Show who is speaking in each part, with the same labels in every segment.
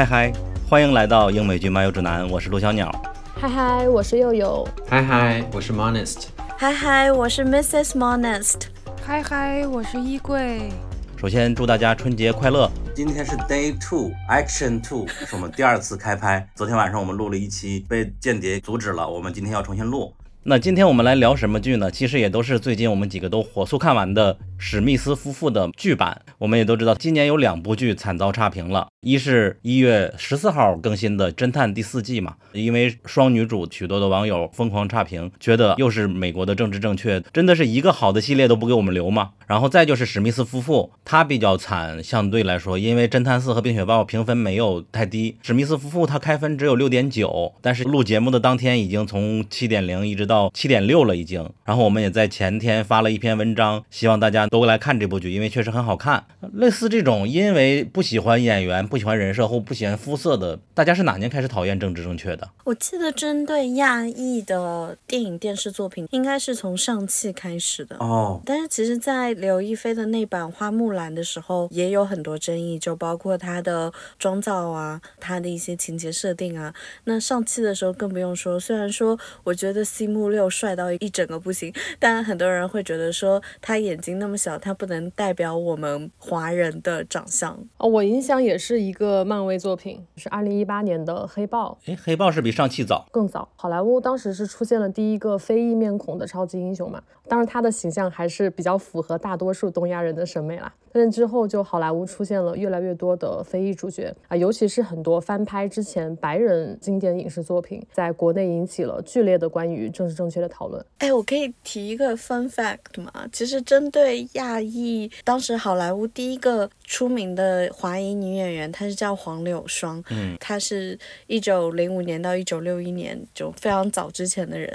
Speaker 1: 嗨嗨，欢迎来到英美剧漫游指南，我是陆小鸟。
Speaker 2: 嗨嗨，我是佑佑。
Speaker 3: 嗨嗨，我是 Monest。
Speaker 4: 嗨嗨，我是 Mrs. Monest。
Speaker 5: 嗨嗨，我是衣柜。
Speaker 1: 首先祝大家春节快乐！
Speaker 6: 今天是 Day Two Action Two，是我们第二次开拍。昨天晚上我们录了一期，被间谍阻止了，我们今天要重新录。
Speaker 1: 那今天我们来聊什么剧呢？其实也都是最近我们几个都火速看完的史密斯夫妇的剧版。我们也都知道，今年有两部剧惨遭差评了，一是一月十四号更新的《侦探》第四季嘛，因为双女主，许多的网友疯狂差评，觉得又是美国的政治正确，真的是一个好的系列都不给我们留吗？然后再就是史密斯夫妇，他比较惨，相对来说，因为《侦探四》和《冰雪暴》评分没有太低，史密斯夫妇他开分只有六点九，但是录节目的当天已经从七点零一直到七点六了已经。然后我们也在前天发了一篇文章，希望大家都来看这部剧，因为确实很好看。类似这种因为不喜欢演员、不喜欢人设或不喜欢肤色的，大家是哪年开始讨厌政治正确的？
Speaker 4: 我记得针对亚裔的电影、电视作品，应该是从上汽开始的
Speaker 6: 哦。
Speaker 4: 但是其实，在刘亦菲的那版《花木兰》的时候，也有很多争议，就包括她的妆造啊，她的一些情节设定啊。那上汽的时候更不用说，虽然说我觉得 C 木六帅到一整个不行，但很多人会觉得说他眼睛那么小，他不能代表我们华人的长相。
Speaker 2: 哦，我印象也是一个漫威作品，是二零一八年的黑豹。
Speaker 1: 诶，黑豹是比上汽早，
Speaker 2: 更早。好莱坞当时是出现了第一个非裔面孔的超级英雄嘛，当然他的形象还是比较符合大多数东亚人的审美啦。但是之后就好莱坞出现了越来越多的非裔主角啊，尤其是很多翻拍之前白人经典影视作品，在国内引起了剧烈的关于政治正确的讨论。
Speaker 4: 哎，我可以提一个 fun fact 吗？其实针对亚裔，当时好莱坞第一个出名的华裔女演员，她是叫黄柳霜，
Speaker 1: 嗯，
Speaker 4: 她是一九零五年到一九六一年就非常早之前的人，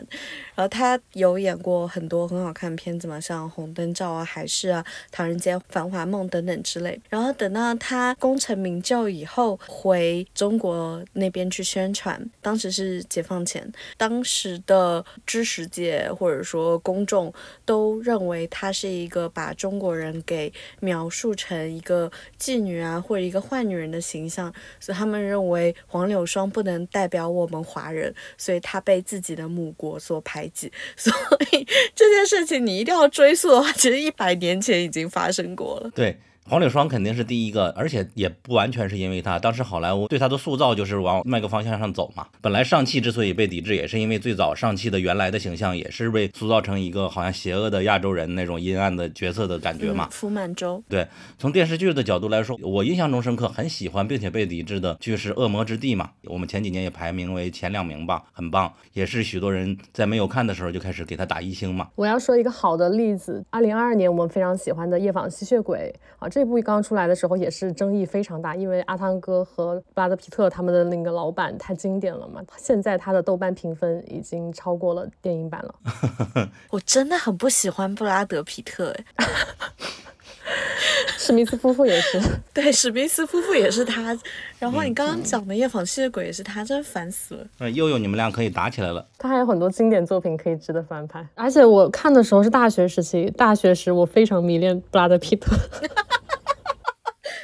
Speaker 4: 然后她有演过很多很好看的片子嘛，像《红灯照》啊、《海市》啊、《唐人街繁华梦》等等之类。然后等到他功成名就以后，回中国那边去宣传，当时是解放前，当时的知识界或者说公众都认为他是一个把中国人给描述成一个妓女啊或者一个坏女人的形象，所以他们认为黄柳霜不能代表我们华人，所以她被自己的母国所排挤。所以这件事情你一定要追溯的话，其实一百年前已经发生过了。
Speaker 1: 对。黄柳霜肯定是第一个，而且也不完全是因为他，当时好莱坞对他的塑造就是往那个方向上走嘛。本来上汽之所以被抵制，也是因为最早上汽的原来的形象也是被塑造成一个好像邪恶的亚洲人那种阴暗的角色的感觉嘛。
Speaker 4: 福满洲。
Speaker 1: 对，从电视剧的角度来说，我印象中深刻、很喜欢并且被抵制的就是《恶魔之地》嘛。我们前几年也排名为前两名吧，很棒，也是许多人在没有看的时候就开始给他打一星嘛。
Speaker 2: 我要说一个好的例子，二零二二年我们非常喜欢的《夜访吸血鬼》啊。这部刚出来的时候也是争议非常大，因为阿汤哥和布拉德皮特他们的那个老板太经典了嘛。现在他的豆瓣评分已经超过了电影版了。
Speaker 4: 我真的很不喜欢布拉德皮特，哎，
Speaker 2: 史密斯夫妇也是，
Speaker 4: 对，史密斯夫妇也是他。然后你刚刚讲的夜访吸血鬼也是他，真烦死了。
Speaker 1: 嗯，悠悠，你们俩可以打起来了。
Speaker 2: 他还有很多经典作品可以值得翻拍，而且我看的时候是大学时期，大学时我非常迷恋布拉德皮特。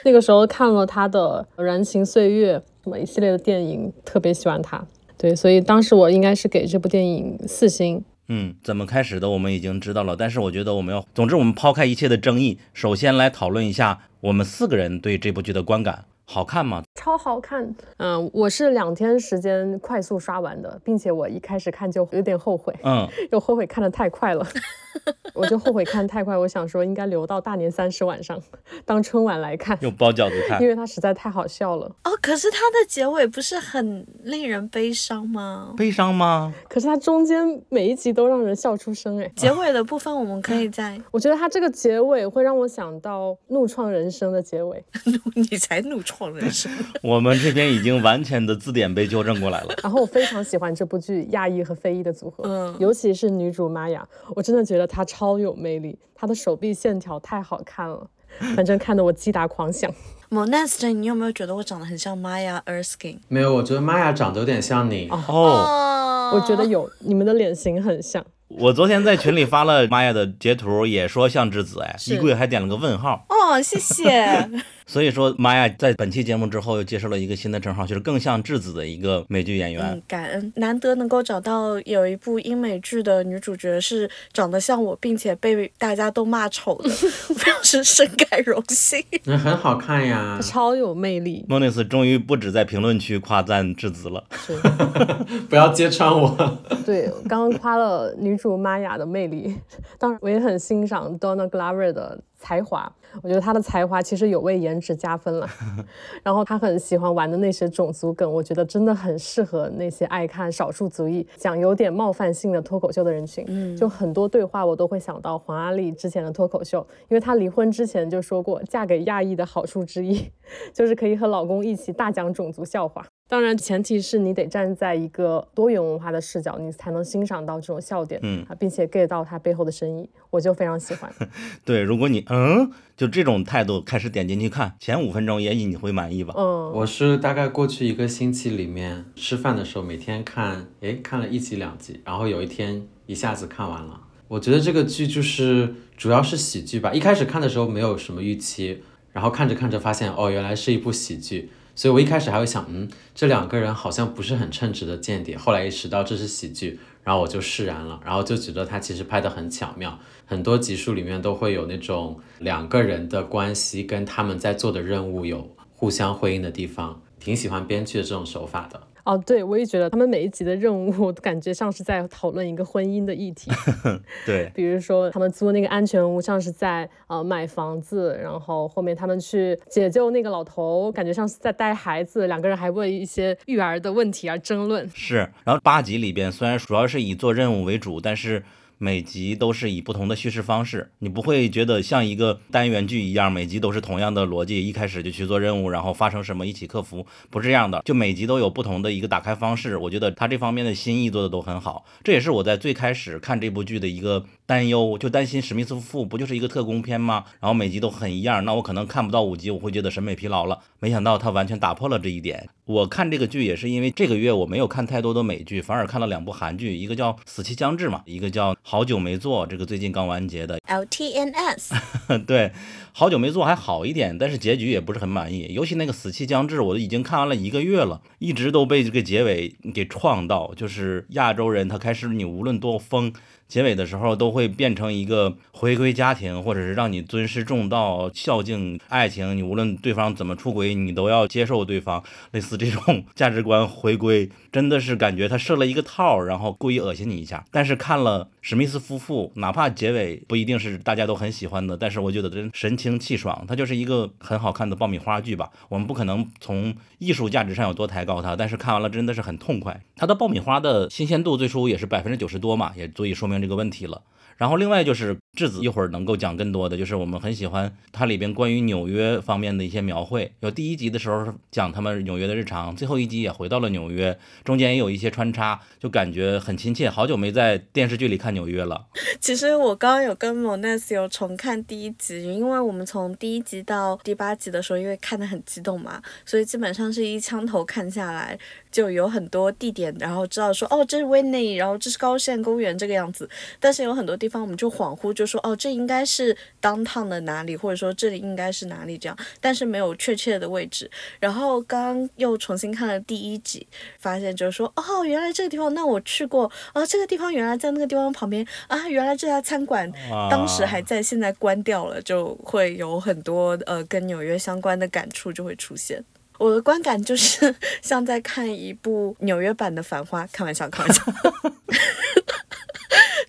Speaker 2: 那个时候看了他的《燃情岁月》什么一系列的电影，特别喜欢他。对，所以当时我应该是给这部电影四星。
Speaker 1: 嗯，怎么开始的我们已经知道了，但是我觉得我们要，总之我们抛开一切的争议，首先来讨论一下我们四个人对这部剧的观感。好看吗？
Speaker 2: 超好看。嗯，我是两天时间快速刷完的，并且我一开始看就有点后悔。
Speaker 1: 嗯，
Speaker 2: 又后悔看的太快了。我就后悔看太快，我想说应该留到大年三十晚上当春晚来看，
Speaker 1: 用包饺子看，
Speaker 2: 因为它实在太好笑了。
Speaker 4: 哦，可是它的结尾不是很令人悲伤吗？
Speaker 1: 悲伤吗？
Speaker 2: 可是它中间每一集都让人笑出声，哎，
Speaker 4: 结尾的部分我们可以在，
Speaker 2: 我觉得它这个结尾会让我想到《怒创人生》的结尾，
Speaker 4: 你才怒创人生。
Speaker 1: 我们这边已经完全的字典被纠正过来了。
Speaker 2: 然后我非常喜欢这部剧亚裔和非裔的组合，
Speaker 4: 嗯，
Speaker 2: 尤其是女主玛雅，我真的觉得她超有魅力，她的手臂线条太好看了，反正看得我击打狂想。
Speaker 4: Monest，你有没有觉得我长得很像 Maya Erskine？
Speaker 3: 没有，我觉得 Maya 长得有点像你。
Speaker 1: 哦，
Speaker 4: 哦
Speaker 2: 我觉得有，你们的脸型很像。
Speaker 1: 我昨天在群里发了 Maya 的截图，也说像智子，哎，衣柜还点了个问号。
Speaker 4: 哦，哦，谢谢。
Speaker 1: 所以说，玛雅在本期节目之后又接受了一个新的称号，就是更像质子的一个美剧演员。
Speaker 4: 嗯，感恩，难得能够找到有一部英美剧的女主角是长得像我，并且被大家都骂丑表示 深感荣幸。
Speaker 3: 那很好看呀，
Speaker 2: 超有魅力。
Speaker 1: 莫内斯终于不止在评论区夸赞质子了。
Speaker 2: 是，
Speaker 3: 不要揭穿我。
Speaker 2: 对，刚刚夸了女主玛雅的魅力，当然我也很欣赏 Donna Glover 的才华。我觉得他的才华其实有为颜值加分了。然后他很喜欢玩的那些种族梗，我觉得真的很适合那些爱看少数族裔讲有点冒犯性的脱口秀的人群。
Speaker 4: 嗯
Speaker 2: 就很多对话我都会想到黄阿丽之前的脱口秀，因为她离婚之前就说过，嫁给亚裔的好处之一 就是可以和老公一起大讲种族笑话。当然，前提是你得站在一个多元文化的视角，你才能欣赏到这种笑点，
Speaker 1: 嗯
Speaker 2: 啊，并且 get 到它背后的深意，我就非常喜欢。
Speaker 1: 对，如果你嗯就这种态度开始点进去看，前五分钟也许你会满意吧。
Speaker 2: 嗯，
Speaker 3: 我是大概过去一个星期里面吃饭的时候，每天看，诶，看了一集两集，然后有一天一下子看完了。我觉得这个剧就是主要是喜剧吧，一开始看的时候没有什么预期，然后看着看着发现，哦，原来是一部喜剧。所以我一开始还会想，嗯，这两个人好像不是很称职的间谍。后来意识到这是喜剧，然后我就释然了，然后就觉得他其实拍的很巧妙，很多集数里面都会有那种两个人的关系跟他们在做的任务有互相辉映的地方，挺喜欢编剧的这种手法的。
Speaker 2: 哦，对，我也觉得他们每一集的任务 感觉像是在讨论一个婚姻的议题。
Speaker 1: 对，
Speaker 2: 比如说他们租那个安全屋，像是在呃买房子，然后后面他们去解救那个老头，感觉像是在带孩子，两个人还为一些育儿的问题而争论。
Speaker 1: 是。然后八集里边虽然主要是以做任务为主，但是每集都是以不同的叙事方式，你不会觉得像一个单元剧一样，每集都是同样的逻辑，一开始就去做任务，然后发生什么一起克服，不是这样的。就每集都有不同的一个打开方式，我觉得他这方面的心意做的都很好。这也是我在最开始看这部剧的一个担忧，就担心史密斯夫妇不就是一个特工片吗？然后每集都很一样，那我可能看不到五集，我会觉得审美疲劳了。没想到他完全打破了这一点。我看这个剧也是因为这个月我没有看太多的美剧，反而看了两部韩剧，一个叫《死期将至》嘛，一个叫《好久没做》，这个最近刚完结的。
Speaker 4: LTNS，
Speaker 1: 对，好久没做还好一点，但是结局也不是很满意。尤其那个《死期将至》，我都已经看完了一个月了，一直都被这个结尾给创到，就是亚洲人他开始你无论多疯。结尾的时候都会变成一个回归家庭，或者是让你尊师重道、孝敬爱情。你无论对方怎么出轨，你都要接受对方。类似这种价值观回归，真的是感觉他设了一个套，然后故意恶心你一下。但是看了史密斯夫妇，哪怕结尾不一定是大家都很喜欢的，但是我觉得真神清气爽，它就是一个很好看的爆米花剧吧。我们不可能从艺术价值上有多抬高它，但是看完了真的是很痛快。它的爆米花的新鲜度最初也是百分之九十多嘛，也足以说明这个问题了。然后另外就是质子一会儿能够讲更多的，就是我们很喜欢它里边关于纽约方面的一些描绘。有第一集的时候讲他们纽约的日常，最后一集也回到了纽约，中间也有一些穿插，就感觉很亲切。好久没在电视剧里看纽约了。
Speaker 4: 其实我刚刚有跟 Mones 有重看第一集，因为我们从第一集到第八集的时候，因为看得很激动嘛，所以基本上是一枪头看下来，就有很多地点，然后知道说哦这是威内，然后这是高线公园这个样子，但是有很多地方我们就恍惚就说哦这应该是 downtown 的哪里，或者说这里应该是哪里这样，但是没有确切的位置。然后刚刚又重新看了第一集，发现就是说哦原来这个地方那我去过，啊这个地方原来在那个地方旁边啊原来这家餐馆当时还在，现在关掉了，就会有很多呃跟纽约相关的感触就会出现。我的观感就是 像在看一部纽约版的《繁花》，开玩笑，开玩笑。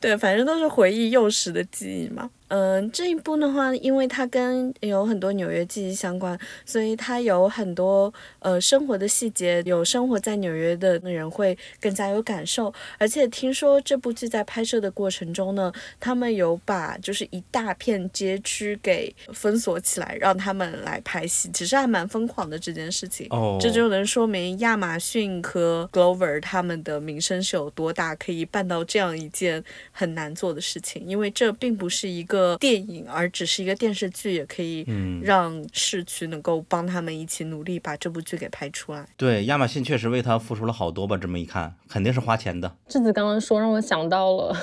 Speaker 4: 对，反正都是回忆幼时的记忆嘛。嗯、这一部的话，因为它跟有很多纽约记忆相关，所以它有很多呃生活的细节，有生活在纽约的人会更加有感受。而且听说这部剧在拍摄的过程中呢，他们有把就是一大片街区给封锁起来，让他们来拍戏，其实还蛮疯狂的这件事情。
Speaker 1: 哦，
Speaker 4: 这就能说明亚马逊和 Glover 他们的名声是有多大，可以办到这样一件很难做的事情。因为这并不是一个电影，而只是一个电视剧，也可以
Speaker 1: 嗯
Speaker 4: 让市区能够帮他们一起努力把这部剧给拍出来。
Speaker 1: 对，亚马逊确实为他付出了好多吧？这么一看，肯定是花钱的。
Speaker 2: 智子刚刚说让我想到了《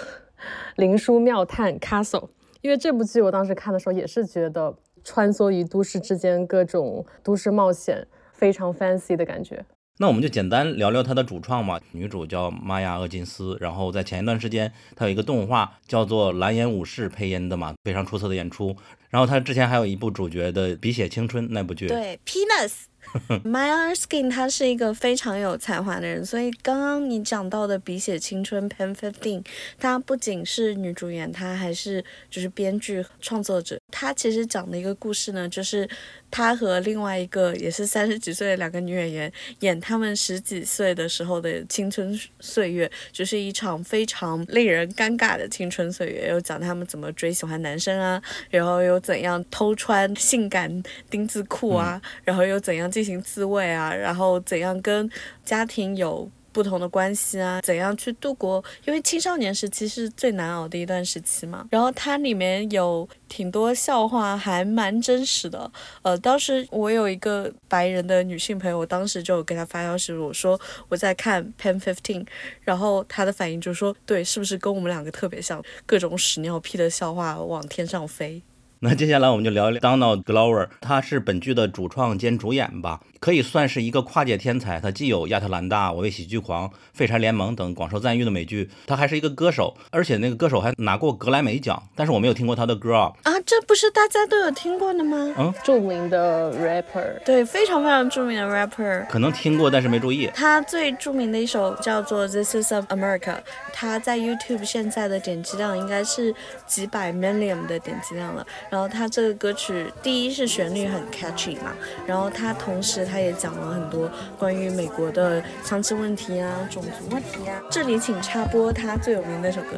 Speaker 2: 灵书妙探 Castle》，因为这部剧我当时看的时候也是觉得。穿梭于都市之间，各种都市冒险，非常 fancy 的感觉。
Speaker 1: 那我们就简单聊聊她的主创嘛，女主叫玛雅·厄金斯，然后在前一段时间，她有一个动画叫做《蓝颜武士》配音的嘛，非常出色的演出。然后她之前还有一部主角的《笔写青春》那部剧，
Speaker 4: 对，Penis。Maya Erskine 她是一个非常有才华的人，所以刚刚你讲到的《笔写青春》Pen Fifteen，她不仅是女主演，她还是就是编剧创作者。她其实讲的一个故事呢，就是她和另外一个也是三十几岁的两个女演员演他们十几岁的时候的青春岁月，就是一场非常令人尴尬的青春岁月。又讲他们怎么追喜欢男生啊，然后又怎样偷穿性感丁字裤啊，然后又怎样进行自慰啊，然后怎样跟家庭有不同的关系啊，怎样去度过，因为青少年时期是最难熬的一段时期嘛。然后它里面有挺多笑话，还蛮真实的。呃，当时我有一个白人的女性朋友，我当时就给她发消息，我说我在看《Pen Fifteen》，然后她的反应就是说，对，是不是跟我们两个特别像？各种屎尿屁的笑话往天上飞。
Speaker 1: 那接下来我们就聊一聊 Donald Glover，他是本剧的主创兼主演吧，可以算是一个跨界天才。他既有《亚特兰大》《我为喜剧狂》《废柴联盟》等广受赞誉的美剧，他还是一个歌手，而且那个歌手还拿过格莱美奖。但是我没有听过他的歌啊。
Speaker 4: 啊，这不是大家都有听过的吗？
Speaker 1: 嗯，
Speaker 2: 著名的 rapper，
Speaker 4: 对，非常非常著名的 rapper。
Speaker 1: 可能听过，但是没注意。
Speaker 4: 他最著名的一首叫做《This Is America》，他在 YouTube 现在的点击量应该是几百 million 的点击量了。然后他这个歌曲，第一是旋律很 catchy 嘛，然后他同时他也讲了很多关于美国的枪支问题啊、种族问题啊。这里请插播他最有名的那首歌。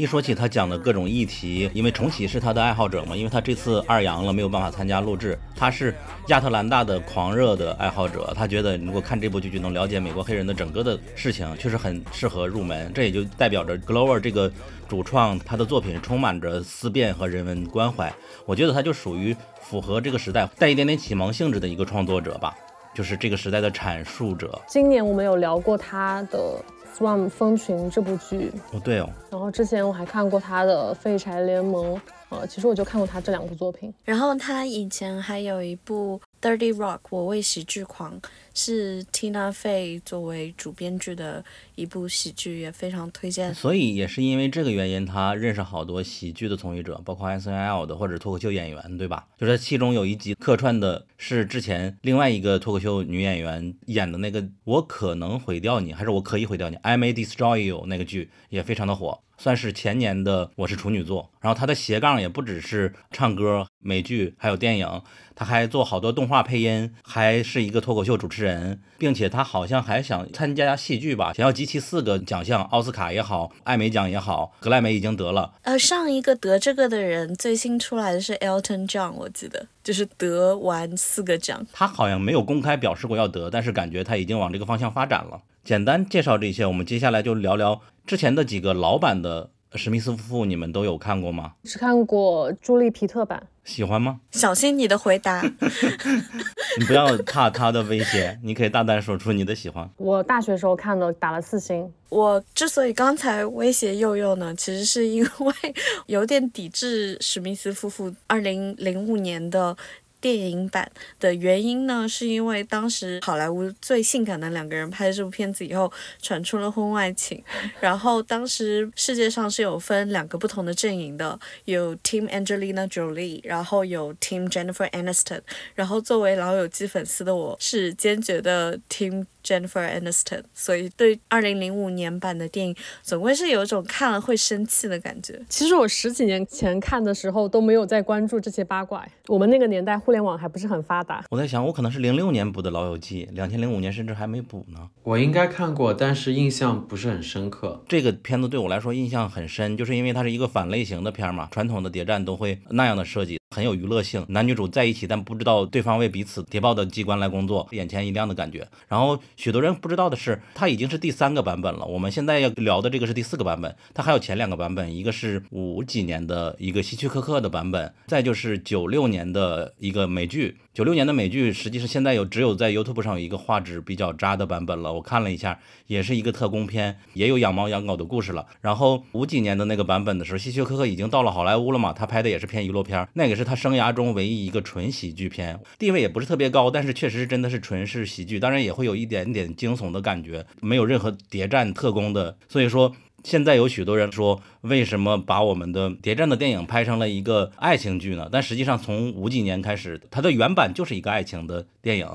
Speaker 1: 一说起他讲的各种议题，因为重启是他的爱好者嘛，因为他这次二阳了，没有办法参加录制。他是亚特兰大的狂热的爱好者，他觉得如果看这部剧就能了解美国黑人的整个的事情，确实很适合入门。这也就代表着 Glover 这个主创他的作品充满着思辨和人文关怀。我觉得他就属于符合这个时代带一点点启蒙性质的一个创作者吧，就是这个时代的阐述者。
Speaker 2: 今年我们有聊过他的《Swarm 蜂群》这部剧，
Speaker 1: 哦，对哦，
Speaker 2: 然后之前我还看过他的《废柴联盟》，呃，其实我就看过他这两部作品。
Speaker 4: 然后他以前还有一部《Dirty Rock》，我为喜剧狂，是 Tina Fey 作为主编剧的一部喜剧，也非常推荐。
Speaker 1: 所以也是因为这个原因，他认识好多喜剧的从业者，包括 S N L 的或者脱口秀演员，对吧？就是其中有一集客串的是之前另外一个脱口秀女演员演的那个《我可能毁掉你》，还是我可以毁掉你？I may destroy you 那个剧也非常的火，算是前年的《我是处女座》。然后他的斜杠也不只是唱歌、美剧，还有电影，他还做好多动画配音，还是一个脱口秀主持人，并且他好像还想参加戏剧吧，想要集齐四个奖项，奥斯卡也好，艾美奖也好，格莱美已经得了。
Speaker 4: 呃，上一个得这个的人，最新出来的是 Elton John，我记得就是得完四个奖。
Speaker 1: 他好像没有公开表示过要得，但是感觉他已经往这个方向发展了。简单介绍这些，我们接下来就聊聊之前的几个老版的史密斯夫妇，你们都有看过吗？
Speaker 2: 只看过朱莉皮特版，
Speaker 1: 喜欢吗？
Speaker 4: 小心你的回答。
Speaker 1: 你不要怕他的威胁，你可以大胆说出你的喜欢。
Speaker 2: 我大学时候看的，打了四星。
Speaker 4: 我之所以刚才威胁佑佑呢，其实是因为 有点抵制史密斯夫妇二零零五年的。电影版的原因呢，是因为当时好莱坞最性感的两个人拍了这部片子以后，传出了婚外情。然后当时世界上是有分两个不同的阵营的，有 Team Angelina Jolie，然后有 Team Jennifer Aniston。然后作为老友记粉丝的我，是坚决的 Team Jennifer Aniston，所以对二零零五年版的电影总归是有一种看了会生气的感觉。
Speaker 2: 其实我十几年前看的时候都没有在关注这些八卦，我们那个年代互联网还不是很发达。
Speaker 1: 我在想，我可能是零六年补的《老友记》，两千零五年甚至还没补呢。
Speaker 3: 我应该看过，但是印象不是很深刻。
Speaker 1: 这个片子对我来说印象很深，就是因为它是一个反类型的片嘛，传统的谍战都会那样的设计。很有娱乐性，男女主在一起，但不知道对方为彼此谍报的机关来工作，眼前一亮的感觉。然后许多人不知道的是，它已经是第三个版本了。我们现在要聊的这个是第四个版本，它还有前两个版本，一个是五几年的一个希区柯克的版本，再就是九六年的一个美剧。九六年的美剧，实际是现在有只有在 YouTube 上有一个画质比较渣的版本了。我看了一下，也是一个特工片，也有养猫养狗的故事了。然后五几年的那个版本的时候，希区柯克已经到了好莱坞了嘛，他拍的也是偏娱乐片，那个是他生涯中唯一一个纯喜剧片，地位也不是特别高，但是确实是真的是纯是喜剧，当然也会有一点点惊悚的感觉，没有任何谍战特工的，所以说。现在有许多人说，为什么把我们的谍战的电影拍成了一个爱情剧呢？但实际上，从五几年开始，它的原版就是一个爱情的电影。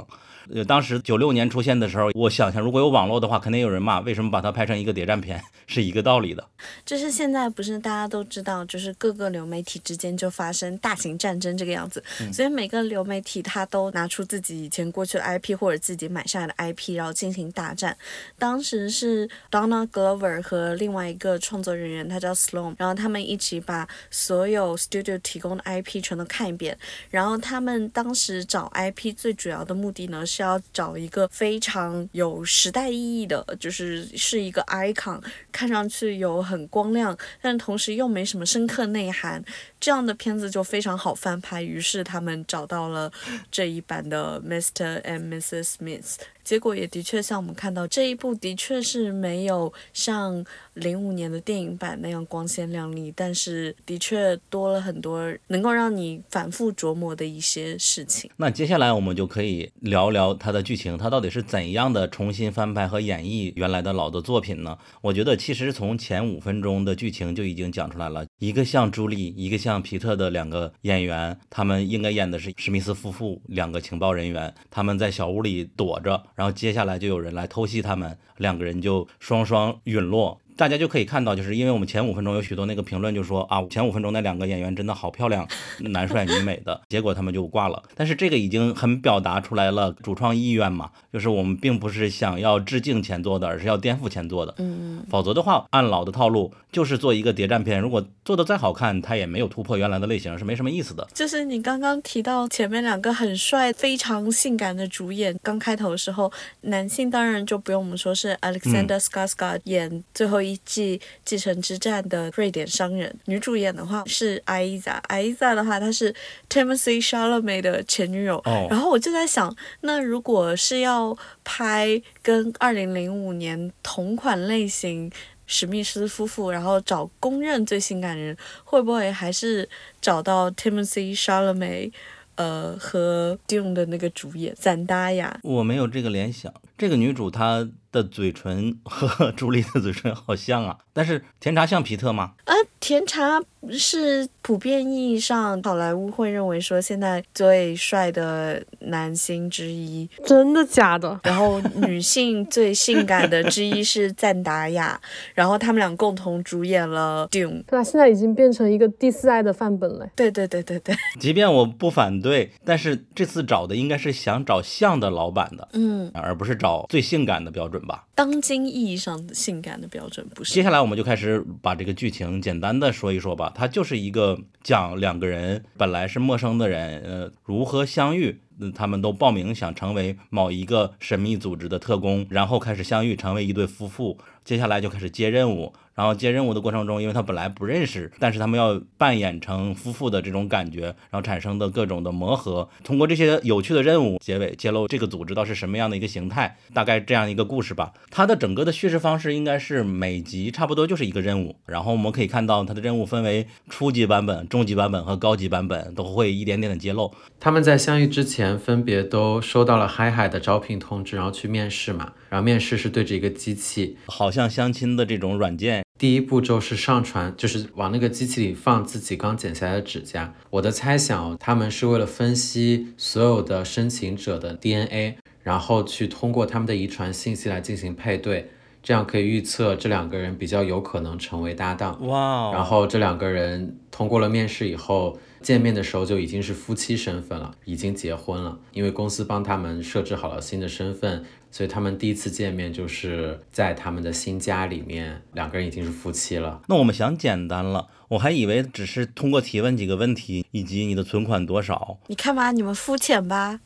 Speaker 1: 呃，当时九六年出现的时候，我想想，如果有网络的话，肯定有人骂，为什么把它拍成一个谍战片，是一个道理的。
Speaker 4: 就是现在不是大家都知道，就是各个流媒体之间就发生大型战争这个样子，所以每个流媒体它都拿出自己以前过去的 IP 或者自己买下来的 IP，然后进行大战。当时是 Donna Glover 和另外一个创作人员，他叫 Sloan，然后他们一起把所有 studio 提供的 IP 全都看一遍，然后他们当时找 IP 最主要的目的呢是。是要找一个非常有时代意义的，就是是一个 icon，看上去有很光亮，但同时又没什么深刻内涵，这样的片子就非常好翻拍。于是他们找到了这一版的 Mr. and Mrs. Smith。结果也的确像我们看到这一部，的确是没有像零五年的电影版那样光鲜亮丽，但是的确多了很多能够让你反复琢磨的一些事情。
Speaker 1: 那接下来我们就可以聊聊它的剧情，它到底是怎样的重新翻拍和演绎原来的老的作品呢？我觉得其实从前五分钟的剧情就已经讲出来了，一个像朱莉，一个像皮特的两个演员，他们应该演的是史密斯夫妇两个情报人员，他们在小屋里躲着。然后接下来就有人来偷袭他们，两个人就双双陨落。大家就可以看到，就是因为我们前五分钟有许多那个评论就说啊，前五分钟那两个演员真的好漂亮，男帅女美的，结果他们就挂了。但是这个已经很表达出来了主创意愿嘛，就是我们并不是想要致敬前作的，而是要颠覆前作的。
Speaker 4: 嗯，
Speaker 1: 否则的话，按老的套路就是做一个谍战片，如果做的再好看，它也没有突破原来的类型，是没什么意思的。
Speaker 4: 就是你刚刚提到前面两个很帅、非常性感的主演，刚开头的时候，男性当然就不用我们说是 Alexander Skarsgård 演最后。一季继承之战的瑞典商人，女主演的话是艾伊莎，艾伊莎的话她是 Timothy Chalamet 的前女友。然后我就在想，那如果是要拍跟二零零五年同款类型史密斯夫妇，然后找公认最性感人，会不会还是找到 Timothy Chalamet？呃，和 Dune 的那个主演赞达亚？
Speaker 1: 我没有这个联想，这个女主她。的嘴唇和朱莉的嘴唇好像啊，但是甜茶像皮特吗？
Speaker 4: 啊，甜茶是普遍意义上好莱坞会认为说现在最帅的男星之一，
Speaker 2: 真的假的？
Speaker 4: 然后女性最性感的之一是赞达亚，然后他们俩共同主演了《Dune》，
Speaker 2: 对啊，现在已经变成一个第四爱的范本了。
Speaker 4: 对对对对对，
Speaker 1: 即便我不反对，但是这次找的应该是想找像的老板的，
Speaker 4: 嗯，
Speaker 1: 而不是找最性感的标准吧。
Speaker 4: 当今意义上的性感的标准不是。
Speaker 1: 接下来我们就开始把这个剧情简单的说一说吧。它就是一个讲两个人本来是陌生的人，呃，如何相遇。他们都报名想成为某一个神秘组织的特工，然后开始相遇，成为一对夫妇。接下来就开始接任务。然后接任务的过程中，因为他本来不认识，但是他们要扮演成夫妇的这种感觉，然后产生的各种的磨合，通过这些有趣的任务，结尾揭露这个组织到是什么样的一个形态，大概这样一个故事吧。它的整个的叙事方式应该是每集差不多就是一个任务，然后我们可以看到它的任务分为初级版本、中级版本和高级版本，都会一点点的揭露。
Speaker 3: 他们在相遇之前分别都收到了嗨嗨的招聘通知，然后去面试嘛，然后面试是对着一个机器，
Speaker 1: 好像相亲的这种软件。
Speaker 3: 第一步骤是上传，就是往那个机器里放自己刚剪下来的指甲。我的猜想，他们是为了分析所有的申请者的 DNA，然后去通过他们的遗传信息来进行配对，这样可以预测这两个人比较有可能成为搭档。
Speaker 1: 哇哦，
Speaker 3: 然后这两个人通过了面试以后，见面的时候就已经是夫妻身份了，已经结婚了。因为公司帮他们设置好了新的身份，所以他们第一次见面就是在他们的新家里面，两个人已经是夫妻了。
Speaker 1: 那我们想简单了，我还以为只是通过提问几个问题，以及你的存款多少，
Speaker 4: 你看吧，你们肤浅吧？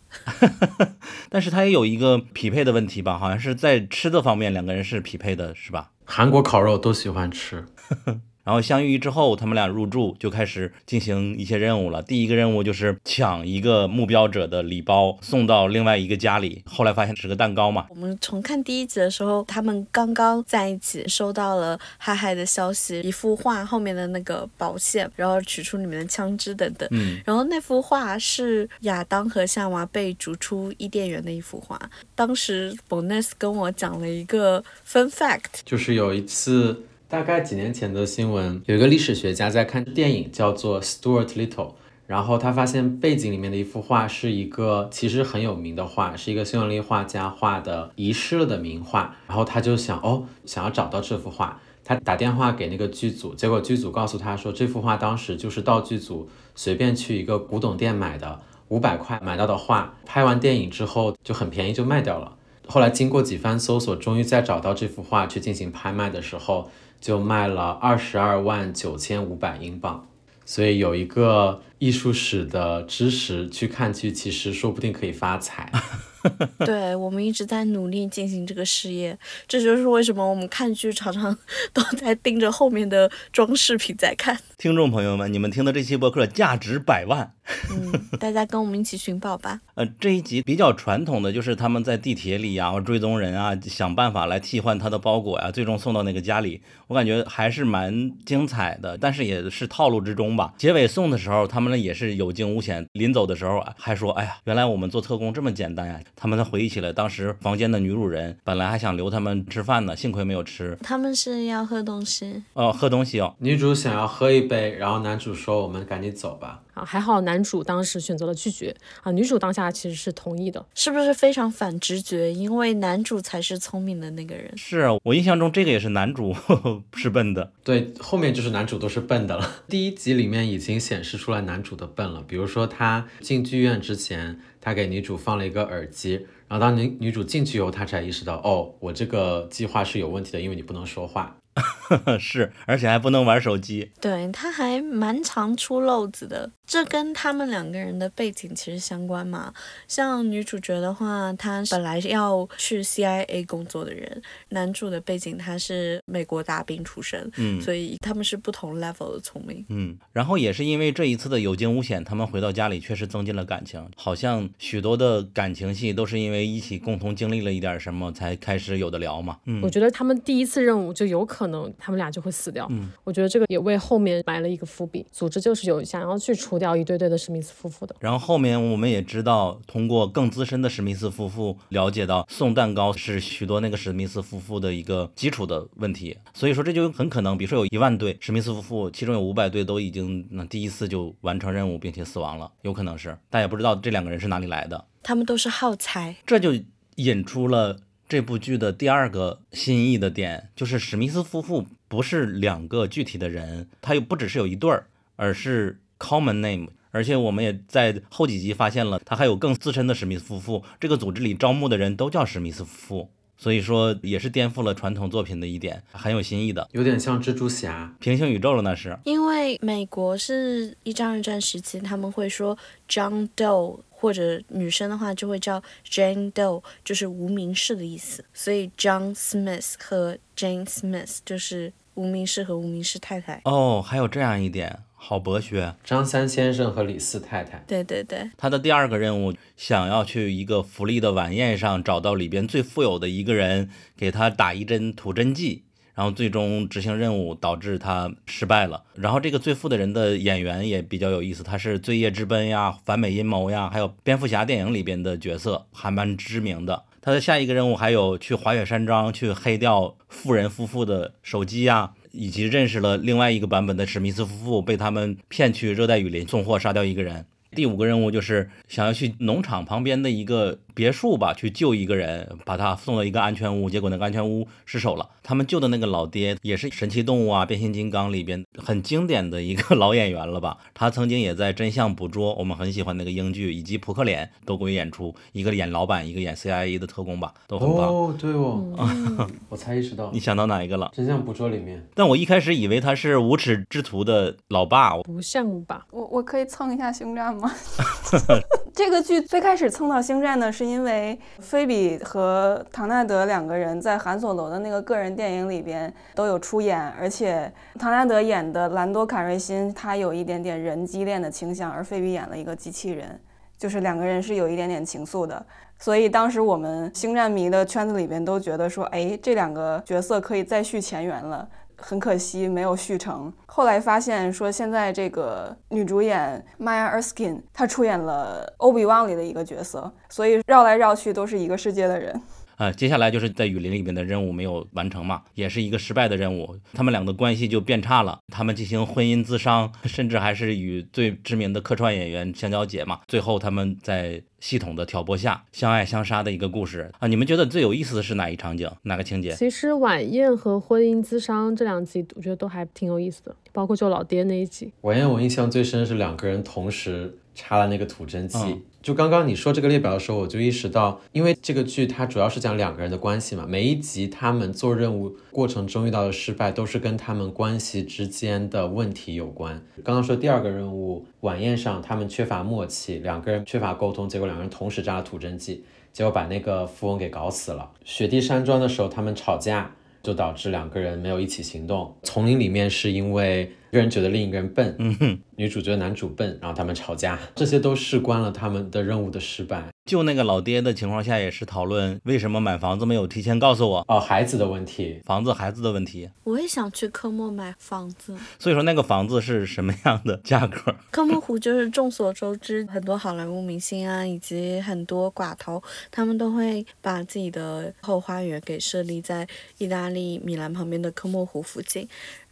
Speaker 1: 但是它也有一个匹配的问题吧？好像是在吃的方面两个人是匹配的，是吧？
Speaker 3: 韩国烤肉都喜欢吃，
Speaker 1: 然后相遇之后，他们俩入住就开始进行一些任务了。第一个任务就是抢一个目标者的礼包送到另外一个家里，后来发现是个蛋糕嘛。
Speaker 4: 我们重看第一集的时候，他们刚刚在一起，收到了嗨嗨的消息，一幅画后面的那个保险，然后取出里面的枪支等等。
Speaker 1: 嗯，
Speaker 4: 然后那幅画是亚当和夏娃被逐出伊甸园的一幅画。当时 Bonus 跟我讲了一个 fun fact，
Speaker 3: 就是有一次大概几年前的新闻，有一个历史学家在看电影叫做 Stuart Little，然后他发现背景里面的一幅画是一个其实很有名的画，是一个匈牙利画家画的遗失了的名画，然后他就想哦，想要找到这幅画。他打电话给那个剧组，结果剧组告诉他说，这幅画当时就是道具组随便去一个古董店买的，五百块买到的画，拍完电影之后就很便宜就卖掉了。后来经过几番搜索，终于在找到这幅画去进行拍卖的时候，就卖了二十二万九千五百英镑。所以有一个艺术史的知识去看剧，其实说不定可以发财。
Speaker 4: 对我们一直在努力进行这个事业，这就是为什么我们看剧常常 都在盯着后面的装饰品在看。
Speaker 1: 听众朋友们，你们听的这期播客价值百万。
Speaker 4: 嗯，大家跟我们一起寻宝吧。
Speaker 1: 呃，这一集比较传统的就是他们在地铁里呀、追踪人啊，想办法来替换他的包裹呀、最终送到那个家里。我感觉还是蛮精彩的，但是也是套路之中吧。结尾送的时候，他们呢也是有惊无险。临走的时候啊，还说：“哎呀，原来我们做特工这么简单呀！”他们才回忆起来，当时房间的女主人本来还想留他们吃饭呢，幸亏没有吃。
Speaker 4: 他们是要喝东西，
Speaker 1: 哦，喝东西哦，
Speaker 3: 女主想要喝一杯，然后男主说：“我们赶紧走吧。
Speaker 2: 啊，还好男主当时选择了拒绝啊，女主当下其实是同意的。
Speaker 4: 是不是非常反直觉？因为男主才是聪明的那个人。
Speaker 1: 是啊我印象中这个也是男主 是笨的。”
Speaker 3: 对，后面就是男主都是笨的了。第一集里面已经显示出来男主的笨了，比如说他进剧院之前，他给女主放了一个耳机，然后当女女主进去以后，他才意识到，哦，我这个计划是有问题的，因为你不能说话。
Speaker 1: 是，而且还不能玩手机。
Speaker 4: 对，他还蛮常出漏子的，这跟他们两个人的背景其实相关嘛。像女主角的话，她本来要去 CIA 工作的人，男主的背景他是美国大兵出身，
Speaker 1: 嗯
Speaker 4: 所以他们是不同 level 的聪明。
Speaker 1: 嗯，然后也是因为这一次的有惊无险，他们回到家里确实增进了感情，好像许多的感情戏都是因为一起共同经历了一点什么才开始有的聊嘛。嗯
Speaker 2: 我觉得他们第一次任务就有可能他们俩就会死掉。
Speaker 1: 嗯，
Speaker 2: 我觉得这个也为后面埋了一个伏笔。组织就是有想要去除掉一对对的史密斯夫妇的。
Speaker 1: 然后后面我们也知道，通过更资深的史密斯夫妇了解到，送蛋糕是许多那个史密斯夫妇的一个基础的问题。所以说这就很可能，比如说有一万对史密斯夫妇，其中有五百对都已经那第一次就完成任务并且死亡了，有可能是，但也不知道这两个人是哪里来的。
Speaker 4: 他们都是耗材，
Speaker 1: 这就引出了这部剧的第二个新意的点，就是史密斯夫妇不是两个具体的人，他又不只是有一对儿，而是 common name。而且我们也在后几集发现了，他还有更资深的史密斯夫妇，这个组织里招募的人都叫史密斯夫妇，所以说也是颠覆了传统作品的一点，很有新意的
Speaker 3: 有点像蜘蛛侠。
Speaker 1: 平行宇宙了，那是。
Speaker 4: 因为美国是一战、二战时期，他们会说 John Doe，或者女生的话就会叫 Jane Doe，就是无名氏的意思。所以 John Smith 和 Jane Smith 就是无名氏和无名氏太太。
Speaker 1: 哦，还有这样一点，好博学。
Speaker 3: 张三先生和李四太太，
Speaker 4: 对对对，
Speaker 1: 他的第二个任务，想要去一个福利的晚宴上找到里边最富有的一个人，给他打一针吐真剂，然后最终执行任务导致他失败了。然后这个最富的人的演员也比较有意思，他是《罪业之奔》呀、《反美阴谋》呀，还有蝙蝠侠电影里边的角色，还蛮知名的。他的下一个任务还有去滑雪山庄去黑掉富人夫妇的手机呀、以及认识了另外一个版本的史密斯夫妇，被他们骗去热带雨林送货，杀掉一个人。第五个任务就是想要去农场旁边的一个别墅吧去救一个人，把他送到一个安全屋，结果那个安全屋失手了。他们救的那个老爹也是神奇动物啊、变形金刚里边很经典的一个老演员了吧？他曾经也在真相捕捉，我们很喜欢那个英剧，以及扑克脸都归演出，一个演老板，一个演 CIA 的特工吧，都很棒。
Speaker 3: 哦，对哦，我才意识到
Speaker 1: 你想到哪一个了？
Speaker 3: 真相捕捉里面，
Speaker 1: 但我一开始以为他是无耻之徒的老爸，
Speaker 2: 不像吧？
Speaker 7: 我我可以蹭一下星战吗？这个剧最开始蹭到星战呢，是因为菲比和唐纳德两个人在韩索罗的那个个人电影里边都有出演，而且唐纳德演的兰多卡瑞辛他有一点点人机恋的倾向，而菲比演了一个机器人，就是两个人是有一点点情愫的。所以当时我们星战迷的圈子里边都觉得说，哎，这两个角色可以再续前缘了。很可惜没有续成。后来发现说，现在这个女主演 Maya Erskine 她出演了《欧比旺》里的一个角色，所以绕来绕去都是一个世界的人。
Speaker 1: 啊，接下来就是在雨林里面的任务没有完成嘛，也是一个失败的任务，他们俩的关系就变差了，他们进行婚姻咨商，甚至还是与最知名的客串演员香蕉姐嘛，最后他们在系统的挑拨下相爱相杀的一个故事啊。你们觉得最有意思的是哪一场景，哪个情节？
Speaker 2: 其实晚宴和婚姻咨商这两集，我觉得都还挺有意思的，包括救老爹那一集。
Speaker 3: 晚宴我印象最深是两个人同时插了那个吐真剂。就刚刚你说这个列表的时候，我就意识到，因为这个剧它主要是讲两个人的关系嘛，每一集他们做任务过程中遇到的失败，都是跟他们关系之间的问题有关。刚刚说第二个任务晚宴上，他们缺乏默契，两个人缺乏沟通，结果两个人同时扎了吐真剂，结果把那个富翁给搞死了。雪地山庄的时候，他们吵架，就导致两个人没有一起行动。丛林里面是因为。一个人觉得另一个人笨，嗯哼，女主觉得男主笨，然后他们吵架，这些都事关了他们的任务的失败。
Speaker 1: 就那个老爹的情况下，也是讨论为什么买房子没有提前告诉我
Speaker 3: 哦，孩子的问题，
Speaker 1: 房子孩子的问题。
Speaker 4: 我也想去科莫买房子，
Speaker 1: 所以说那个房子是什么样的价格？
Speaker 4: 科莫湖就是众所周知，很多好莱坞明星啊，以及很多寡头，他们都会把自己的后花园给设立在意大利米兰旁边的科莫湖附近。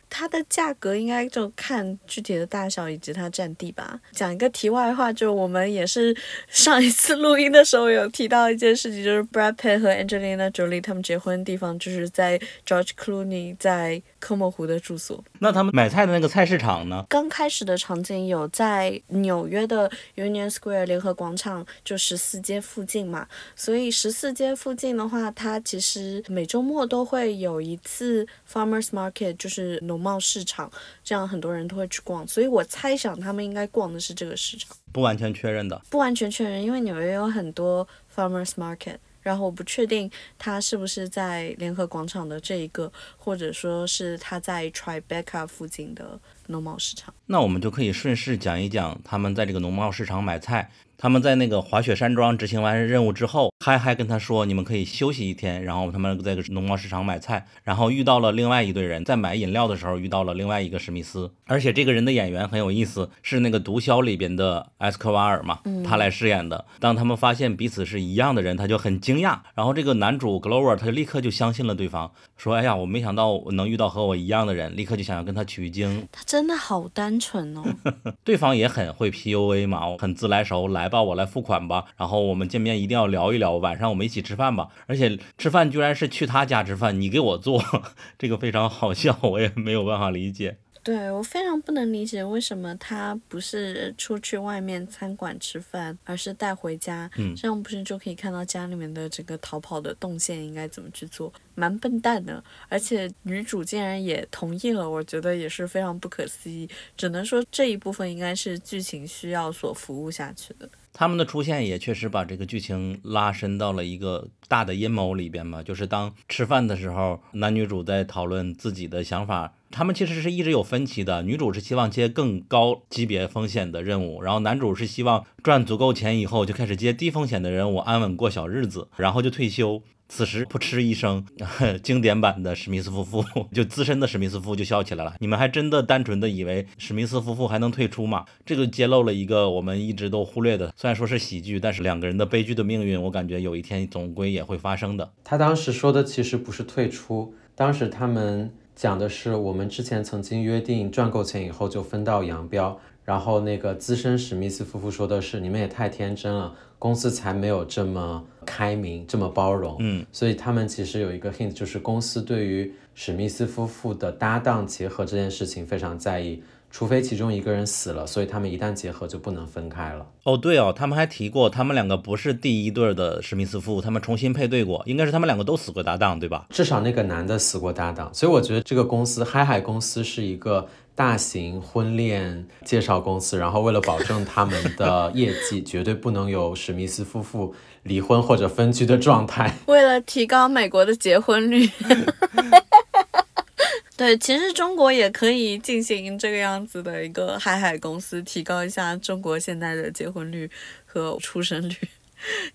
Speaker 4: 它的价格应该就看具体的大小以及它占地吧。讲一个题外话，就我们也是上一次录音的时候有提到一件事情，就是 Brad Pitt 和 Angelina Jolie 他们结婚的地方就是在 George Clooney 在科莫湖的住所。
Speaker 1: 那他们买菜的那个菜市场呢？
Speaker 4: 刚开始的场景有在纽约的 Union Square 联合广场，就十四街附近嘛。所以十四街附近的话，它其实每周末都会有一次 Farmers Market，就是农。农贸市场，这样很多人都会去逛，所以我猜想他们应该逛的是这个市场。
Speaker 1: 不完全确认的，
Speaker 4: 不完全确认，因为纽约有很多 farmers market，然后我不确定他是不是在联合广场的这一个，或者说是他在 Tribeca 附近的农贸市场。
Speaker 1: 那我们就可以顺势讲一讲他们在这个农贸市场买菜。他们在那个滑雪山庄执行完任务之后，嗨嗨跟他说：“你们可以休息一天。”然后他们在农贸市场买菜，然后遇到了另外一队人，在买饮料的时候遇到了另外一个史密斯，而且这个人的演员很有意思，是那个毒枭里边的埃斯科瓦尔嘛，他来饰演的。当他们发现彼此是一样的人，他就很惊讶。然后这个男主 Glover 他就立刻就相信了对方，说：“哎呀，我没想到我能遇到和我一样的人，立刻就想要跟他取经。”
Speaker 4: 他真的好单纯哦。
Speaker 1: 对方也很会 PUA 嘛，很自来熟，来吧，我来付款。吧，然后我们见面一定要聊一聊，晚上我们一起吃饭吧。而且吃饭居然是去他家吃饭，你给我做，这个非常好笑，我也没有办法理解。
Speaker 4: 对我非常不能理解，为什么他不是出去外面餐馆吃饭，而是带回家？嗯，这样不是就可以看到家里面的这个逃跑的动线应该怎么去做？蛮笨蛋的，而且女主竟然也同意了，我觉得也是非常不可思议。只能说这一部分应该是剧情需要所服务下去的。
Speaker 1: 他们的出现也确实把这个剧情拉伸到了一个大的阴谋里边嘛，就是当吃饭的时候，男女主在讨论自己的想法，他们其实是一直有分歧的。女主是希望接更高级别风险的任务，然后男主是希望赚足够钱以后就开始接低风险的任务，安稳过小日子，然后就退休。此时噗嗤一声，经典版的史密斯夫妇 就资深的史密斯夫妇就笑起来了。你们还真的单纯的以为史密斯夫妇还能退出吗？这就揭露了一个我们一直都忽略的，虽然说是喜剧，但是两个人的悲剧的命运，我感觉有一天总归也会发生的。
Speaker 3: 他当时说的其实不是退出，当时他们讲的是我们之前曾经约定赚够钱以后就分道扬镳。然后那个资深史密斯夫妇说的是：“你们也太天真了，公司才没有这么开明、这么包容。
Speaker 1: 嗯，
Speaker 3: 所以他们其实有一个 hint，就是公司对于史密斯夫妇的搭档结合这件事情非常在意，除非其中一个人死了，所以他们一旦结合就不能分开了。
Speaker 1: 哦，对哦，他们还提过，他们两个不是第一对儿的史密斯夫妇，他们重新配对过，应该是他们两个都死过搭档，对吧？
Speaker 3: 至少那个男的死过搭档，所以我觉得这个公司嗨嗨公司是一个大型婚恋介绍公司，然后为了保证他们的业绩，绝对不能有史密斯夫妇离婚或者分居的状态。
Speaker 4: 为了提高美国的结婚率。对，其实中国也可以进行这个样子的一个海海公司，提高一下中国现在的结婚率和出生率。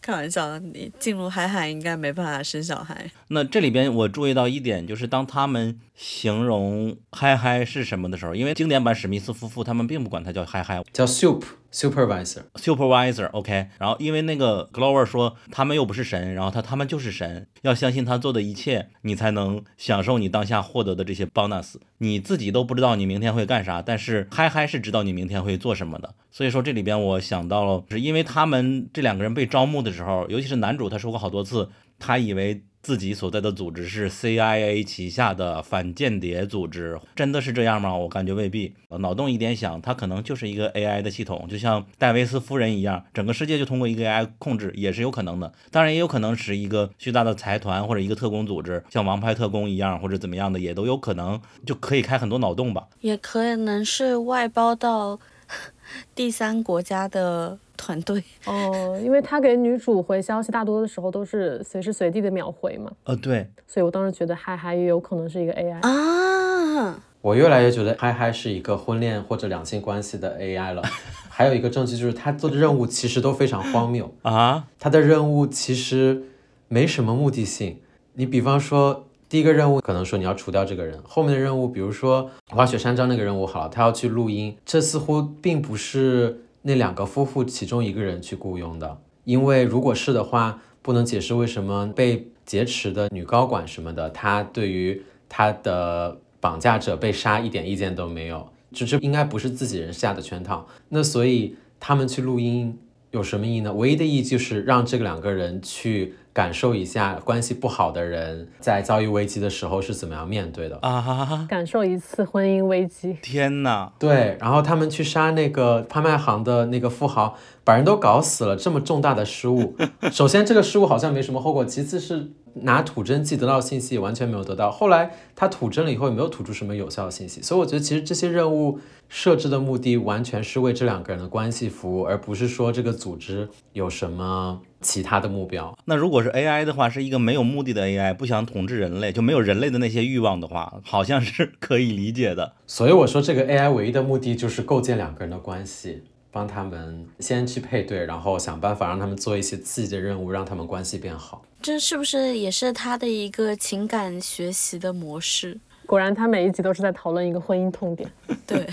Speaker 4: 开玩笑的，你进入海海应该没办法生小孩。
Speaker 1: 那这里边我注意到一点，就是当他们形容嗨嗨是什么的时候，因为经典版史密斯夫妇他们并不管它叫嗨嗨
Speaker 3: 叫 Soup
Speaker 1: Supervisor，supervisor，OK，、然后因为那个 Glover 说他们又不是神，然后他他们就是神，要相信他做的一切，你才能享受你当下获得的这些 bonus。你自己都不知道你明天会干啥，但是嗨嗨是知道你明天会做什么的。所以说这里边我想到了，是因为他们这两个人被招募的时候，尤其是男主，他说过好多次，他以为自己所在的组织是 CIA 旗下的反间谍组织，真的是这样吗？我感觉未必。脑洞一点想，它可能就是一个 AI 的系统，就像戴维斯夫人一样，整个世界就通过一个 AI 控制，也是有可能的。当然，也有可能是一个巨大的财团或者一个特工组织，像王牌特工一样，或者怎么样的，也都有可能，就可以开很多脑洞吧。
Speaker 4: 也可能是外包到 第三国家的团队。
Speaker 2: 哦，因为他给女主回消息，大多的时候都是随时随地的秒回嘛，
Speaker 1: 呃，对，
Speaker 2: 所以我当时觉得嗨嗨也有可能是一个 AI。
Speaker 4: 啊，
Speaker 3: 我越来越觉得嗨嗨是一个婚恋或者两性关系的 AI 了。还有一个证据就是他做的任务其实都非常荒谬，
Speaker 1: 啊，
Speaker 3: 他的任务其实没什么目的性。你比方说，第一个任务可能说你要除掉这个人，后面的任务，比如说滑雪山庄那个任务好了，他要去录音，这似乎并不是那两个夫妇其中一个人去雇佣的，因为如果是的话，不能解释为什么被劫持的女高管什么的，她对于她的绑架者被杀一点意见都没有，就这应该不是自己人下的圈套。那所以他们去录音有什么意义呢？唯一的意义就是让这个两个人去感受一下关系不好的人在遭遇危机的时候是怎么样面对的。
Speaker 1: 啊，
Speaker 2: 感受一次婚姻危机，
Speaker 1: 天哪！
Speaker 3: 对，然后他们去杀那个拍卖行的那个富豪，把人都搞死了，这么重大的失误。首先，这个失误好像没什么后果；其次是拿吐真剂得到信息也完全没有得到。后来他吐真了以后，也没有吐出什么有效的信息。所以我觉得，其实这些任务设置的目的完全是为这两个人的关系服务，而不是说这个组织有什么其他的目标。
Speaker 1: 那如果是 AI 的话，是一个没有目的的 AI，不想统治人类，就没有人类的那些欲望的话，好像是可以理解的。
Speaker 3: 所以我说，这个 AI 唯一的目的就是构建两个人的关系，帮他们先去配对，然后想办法让他们做一些刺激的任务，让他们关系变好。
Speaker 4: 这是不是也是他的一个情感学习的模式？
Speaker 2: 果然他每一集都是在讨论一个婚姻痛点。
Speaker 4: 对，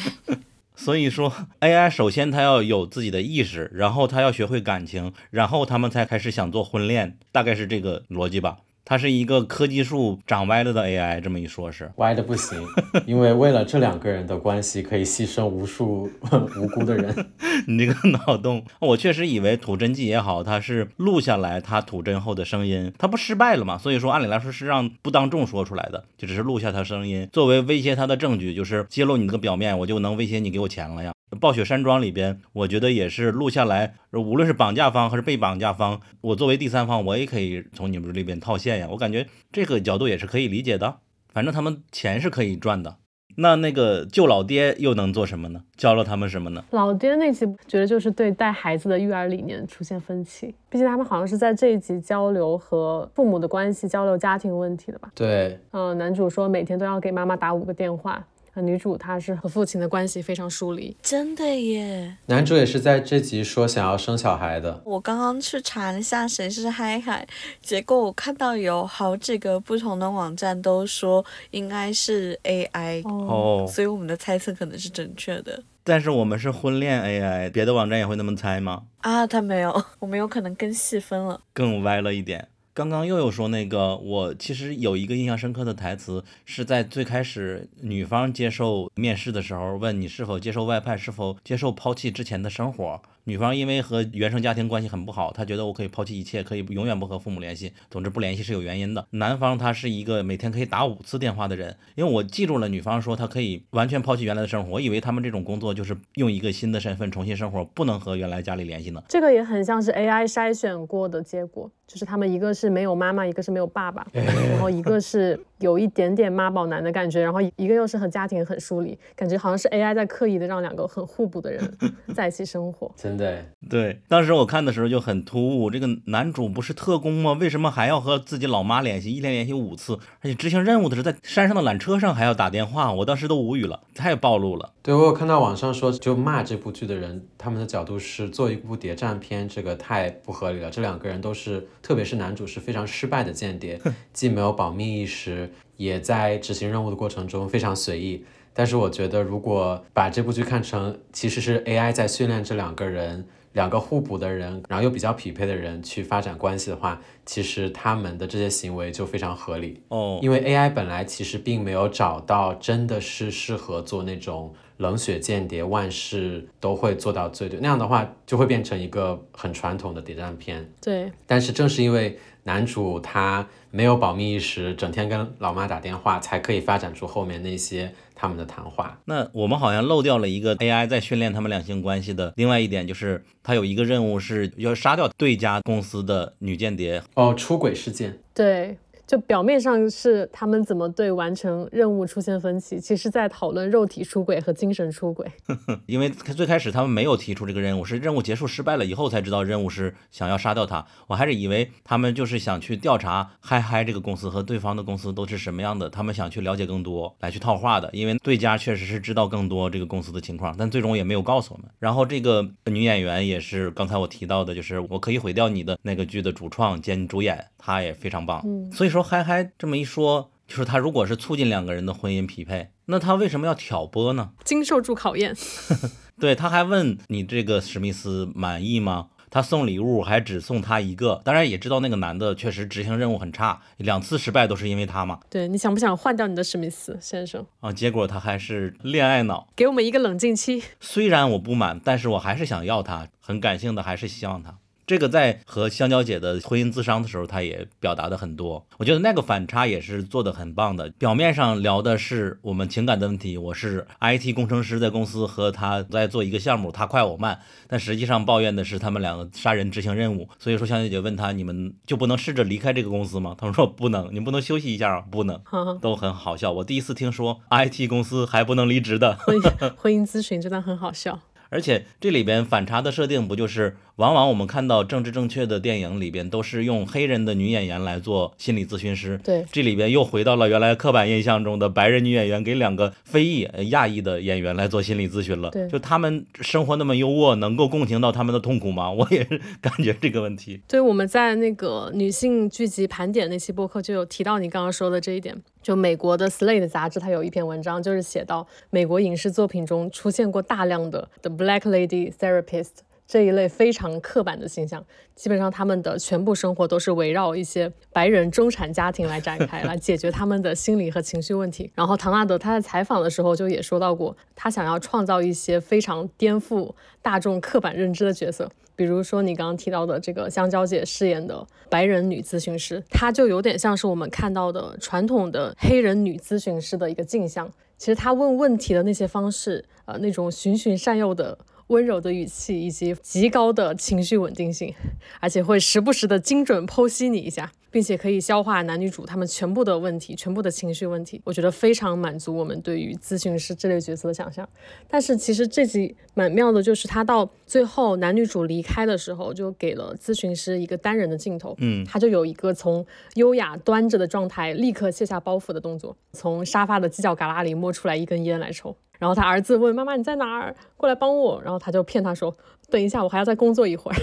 Speaker 1: 所以说，AI 首先它要有自己的意识，然后它要学会感情，然后他们才开始想做婚恋，大概是这个逻辑吧。它是一个科技树长歪了的 AI，这么一说是。
Speaker 3: 歪的不行，因为为了这两个人的关系，可以牺牲无数 无辜的人。
Speaker 1: 你这个脑洞，我确实以为吐真剂也好，它是录下来他吐真后的声音，他不失败了嘛？所以说按理来说是让不当众说出来的，就只是录下他声音，作为威胁他的证据，就是揭露你这个表面，我就能威胁你给我钱了呀。暴雪山庄里边，我觉得也是录下来，无论是绑架方还是被绑架方，我作为第三方，我也可以从你们这里边套现呀。我感觉这个角度也是可以理解的，反正他们钱是可以赚的。那那个救老爹又能做什么呢？教了他们什么呢？
Speaker 2: 老爹那集觉得就是对带孩子的育儿理念出现分歧，毕竟他们好像是在这一集交流和父母的关系、交流家庭问题的吧。
Speaker 3: 对，
Speaker 2: 嗯、男主说每天都要给妈妈打五个电话，呃女主她是和父亲的关系非常疏离。
Speaker 4: 真的耶！
Speaker 3: 男主也是在这集说想要生小孩的。
Speaker 4: 我刚刚去查了一下谁是嗨嗨，结果我看到有好几个不同的网站都说应该是 AI，、
Speaker 2: 哦，
Speaker 1: 哦，
Speaker 4: 所以我们的猜测可能是正确的
Speaker 1: 但是我们是婚恋 AI，别的网站也会那么猜吗？
Speaker 4: 啊。他没有，我们有可能更细分了。
Speaker 1: 更歪了一点。刚刚又有说那个，我其实有一个印象深刻的台词，是在最开始女方接受面试的时候，问你是否接受外派，是否接受抛弃之前的生活。女方因为和原生家庭关系很不好，她觉得我可以抛弃一切，可以永远不和父母联系，总之不联系是有原因的。男方他是一个每天可以打五次电话的人，因为我记住了女方说她可以完全抛弃原来的生活，我以为他们这种工作就是用一个新的身份重新生活，不能和原来家里联系呢。
Speaker 2: 这个也很像是 AI 筛选过的结果，就是他们一个是没有妈妈，一个是没有爸爸，然后一个是有一点点妈宝男的感觉，然后一个又是和家庭很疏离，感觉好像是 AI 在刻意的让两个很互补的人 在一起生活。
Speaker 3: 真的，
Speaker 1: 对，当时我看的时候就很突兀，这个男主不是特工吗？为什么还要和自己老妈联系？一连联系五次，而且执行任务的时候在山上的缆车上还要打电话，我当时都无语了，太暴露了。
Speaker 3: 对我有看到网上说，就骂这部剧的人，他们的角度是做一部谍战片，这个太不合理了。这两个人都是，特别是男主是非常失败的间谍，既没有保密意识，也在执行任务的过程中非常随意。但是我觉得，如果把这部剧看成其实是 AI 在训练这两个人，两个互补的人，然后又比较匹配的人去发展关系的话，其实他们的这些行为就非常合理。
Speaker 1: 哦，
Speaker 3: 因为 AI 本来其实并没有找到真的是适合做那种冷血间谍，万事都会做到最对，那样的话就会变成一个很传统的谍战片。
Speaker 2: 对，
Speaker 3: 但是正是因为男主他没有保密意识，整天跟老妈打电话，才可以发展出后面那些他们的谈话。
Speaker 1: 那我们好像漏掉了一个 AI 在训练他们两性关系的另外一点，就是他有一个任务是要杀掉对家公司的女间谍。
Speaker 3: 哦，出轨事件。
Speaker 2: 对，就表面上是他们怎么对完成任务出现分歧，其实在讨论肉体出轨和精神出轨。
Speaker 1: 因为最开始他们没有提出这个任务，是任务结束失败了以后才知道任务是想要杀掉他。我还是以为他们就是想去调查嗨嗨这个公司和对方的公司都是什么样的，他们想去了解更多来去套话的。因为对家确实是知道更多这个公司的情况，但最终也没有告诉我们。然后这个女演员也是刚才我提到的，就是我可以毁掉你的那个剧的主创兼主演，她也非常棒。
Speaker 2: 嗯
Speaker 1: 所以说嗨嗨这么一说，就是他如果是促进两个人的婚姻匹配，那他为什么要挑拨呢？
Speaker 2: 经受住考验。
Speaker 1: 对，他还问你这个史密斯满意吗？他送礼物还只送他一个，当然也知道那个男的确实执行任务很差，两次失败都是因为他嘛。
Speaker 2: 对，你想不想换掉你的史密斯先生？
Speaker 1: 啊，结果他还是恋爱脑。
Speaker 2: 给我们一个冷静期。
Speaker 1: 虽然我不满，但是我还是想要他，很感性的，还是希望他。这个在和香蕉姐的婚姻咨商的时候，她也表达的很多。我觉得那个反差也是做的很棒的。表面上聊的是我们情感的问题，我是 IT 工程师，在公司和他在做一个项目，他快我慢，但实际上抱怨的是他们两个杀人执行任务。所以说，香蕉姐问他，你们就不能试着离开这个公司吗？他们说不能，你不能休息一下啊，不能，都很好笑。我第一次听说 IT 公司还不能离职的。
Speaker 2: 婚姻 婚姻咨询真的很好笑。
Speaker 1: 而且这里边反差的设定不就是，往往我们看到政治正确的电影里边都是用黑人的女演员来做心理咨询师，
Speaker 2: 对，
Speaker 1: 这里边又回到了原来刻板印象中的白人女演员给两个非裔、呃亚裔的演员来做心理咨询了。
Speaker 2: 对
Speaker 1: 就他们生活那么优渥，能够共情到他们的痛苦吗？我也是感觉这个问题。
Speaker 2: 对，我们在那个女性剧集盘点那期播客就有提到你刚刚说的这一点。就美国的 Slate 杂志，它有一篇文章，就是写到美国影视作品中出现过大量的 The Black Lady Therapist 这一类非常刻板的形象。基本上他们的全部生活都是围绕一些白人中产家庭来展开，来解决他们的心理和情绪问题。然后唐纳德他在采访的时候就也说到过，他想要创造一些非常颠覆大众刻板认知的角色。比如说你刚刚提到的这个香蕉姐饰演的白人女咨询师，她就有点像是我们看到的传统的黑人女咨询师的一个镜像。其实她问问题的那些方式，呃，那种循循善诱的温柔的语气，以及极高的情绪稳定性，而且会时不时的精准剖析你一下，并且可以消化男女主他们全部的问题，全部的情绪问题。我觉得非常满足我们对于咨询师这类角色的想象。但是其实这集蛮妙的，就是他到最后男女主离开的时候，就给了咨询师一个单人的镜头，
Speaker 1: 嗯，
Speaker 2: 他就有一个从优雅端着的状态立刻卸下包袱的动作，从沙发的犄角旮旯里摸出来一根烟来抽。然后他儿子问妈妈你在哪儿？过来帮我。然后他就骗他说等一下，我还要再工作一会儿。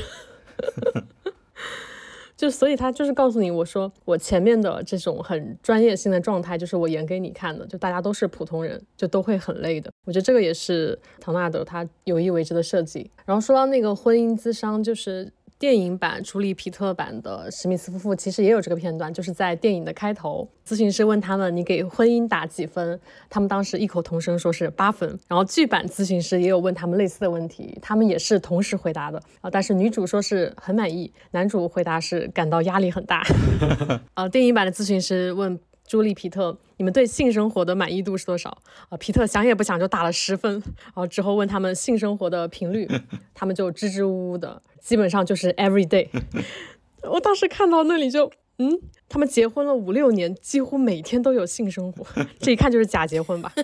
Speaker 2: 就所以他就是告诉你，我说我前面的这种很专业性的状态，就是我演给你看的，就大家都是普通人，就都会很累的。我觉得这个也是唐纳德他有意为之的设计。然后说到那个婚姻咨商，就是电影版朱莉皮特版的史密斯夫妇其实也有这个片段，就是在电影的开头，咨询师问他们你给婚姻打几分，他们当时异口同声说是八分。然后剧版咨询师也有问他们类似的问题，他们也是同时回答的啊，但是女主说是很满意，男主回答是感到压力很大。啊，电影版的咨询师问。朱莉皮特，你们对性生活的满意度是多少啊？皮特想也不想就打了十分。然后之后问他们性生活的频率，他们就支支吾吾的，基本上就是 every day。我当时看到那里就，嗯，他们结婚了五六年，几乎每天都有性生活，这一看就是假结婚吧？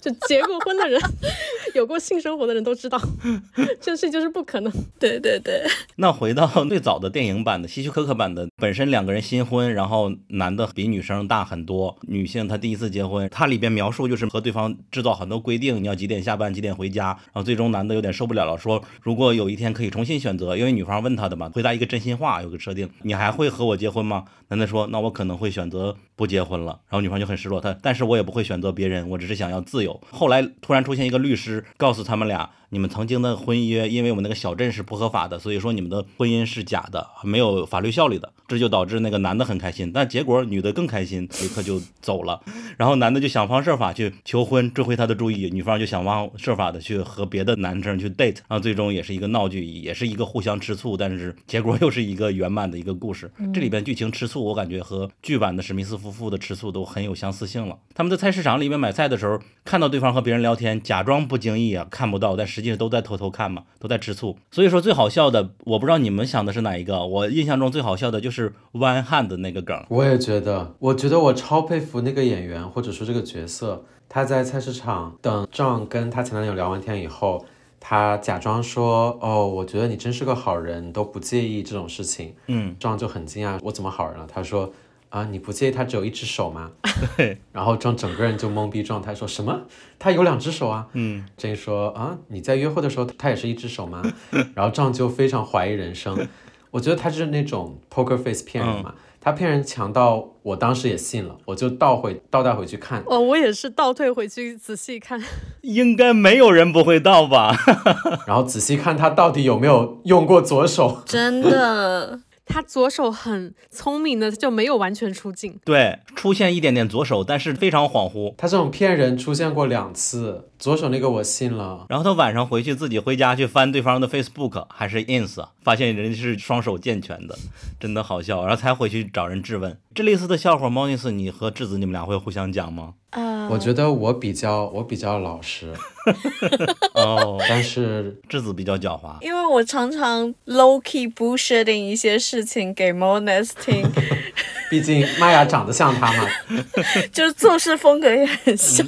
Speaker 2: 就结过婚的人，有过性生活的人都知道，这事就是不可能。
Speaker 4: 对对对。
Speaker 1: 那回到最早的电影版的希区柯克版的，本身两个人新婚，然后男的比女生大很多，女性她第一次结婚，它里边描述就是和对方制造很多规定，你要几点下班，几点回家，然后最终男的有点受不了了，说如果有一天可以重新选择，因为女方问他的嘛，回答一个真心话，有个设定，你还会和我结婚吗？男的说，那我可能会选择不结婚了，然后女方就很失落，他，但是我也不会选择别人，我只是想要自由。后来突然出现一个律师，告诉他们俩。你们曾经的婚约，因为我们那个小镇是不合法的，所以说你们的婚姻是假的，没有法律效力的。这就导致那个男的很开心，但结果女的更开心，立刻就走了。然后男的就想方设法去求婚，追回她的注意，女方就想方设法的去和别的男生去 date，然后最终也是一个闹剧，也是一个互相吃醋，但是结果又是一个圆满的一个故事。这里边剧情吃醋，我感觉和剧版的史密斯夫妇的吃醋都很有相似性了。他们在菜市场里面买菜的时候，看到对方和别人聊天，假装不经意啊，看不到，但实际上都在偷偷看。嘛，都在吃醋，所以说最好笑的，我不知道你们想的是哪一个。我印象中最好笑的就是弯汉的那个梗。
Speaker 3: 我也觉得，我觉得我超佩服那个演员，或者说这个角色。他在菜市场等壮跟他前男友聊完天以后，他假装说：“哦，我觉得你真是个好人，都不介意这种事情。”
Speaker 1: 嗯，
Speaker 3: 壮就很惊讶，我怎么好人了？他说。啊，你不介意他只有一只手吗？
Speaker 1: 对，
Speaker 3: 然后壮整个人就懵逼状态，说什么？他有两只手啊？
Speaker 1: 嗯，
Speaker 3: 郑说啊，你在约会的时候他也是一只手吗？然后壮就非常怀疑人生，我觉得他就是那种 poker face 骗人嘛，他骗人强到我当时也信了，我就倒回倒带回去看。
Speaker 2: 哦，我也是倒退回去仔细看，
Speaker 1: 应该没有人不会倒吧？
Speaker 3: 然后仔细看他到底有没有用过左手，
Speaker 4: 真的。
Speaker 2: 他左手很聪明的，就没有完全出镜。
Speaker 1: 对，出现一点点左手，但是非常恍惚。
Speaker 3: 他这种骗人出现过两次，左手那个我信了。
Speaker 1: 然后他晚上回去自己回家去翻对方的 Facebook 还是 Ins，发现人家是双手健全的，真的好笑。然后才回去找人质问。这类似的笑话，m o n i s，你和质子你们俩会互相讲吗？
Speaker 4: 啊，
Speaker 3: 我觉得我比较我比较老实。
Speaker 1: 哦，
Speaker 3: 但是
Speaker 1: 质子比较狡猾，
Speaker 4: 因为我常常 low key bullshitting 一些事情给 m o n i s 听，
Speaker 3: 毕竟玛雅长得像他嘛，
Speaker 4: 就是做事风格也很像，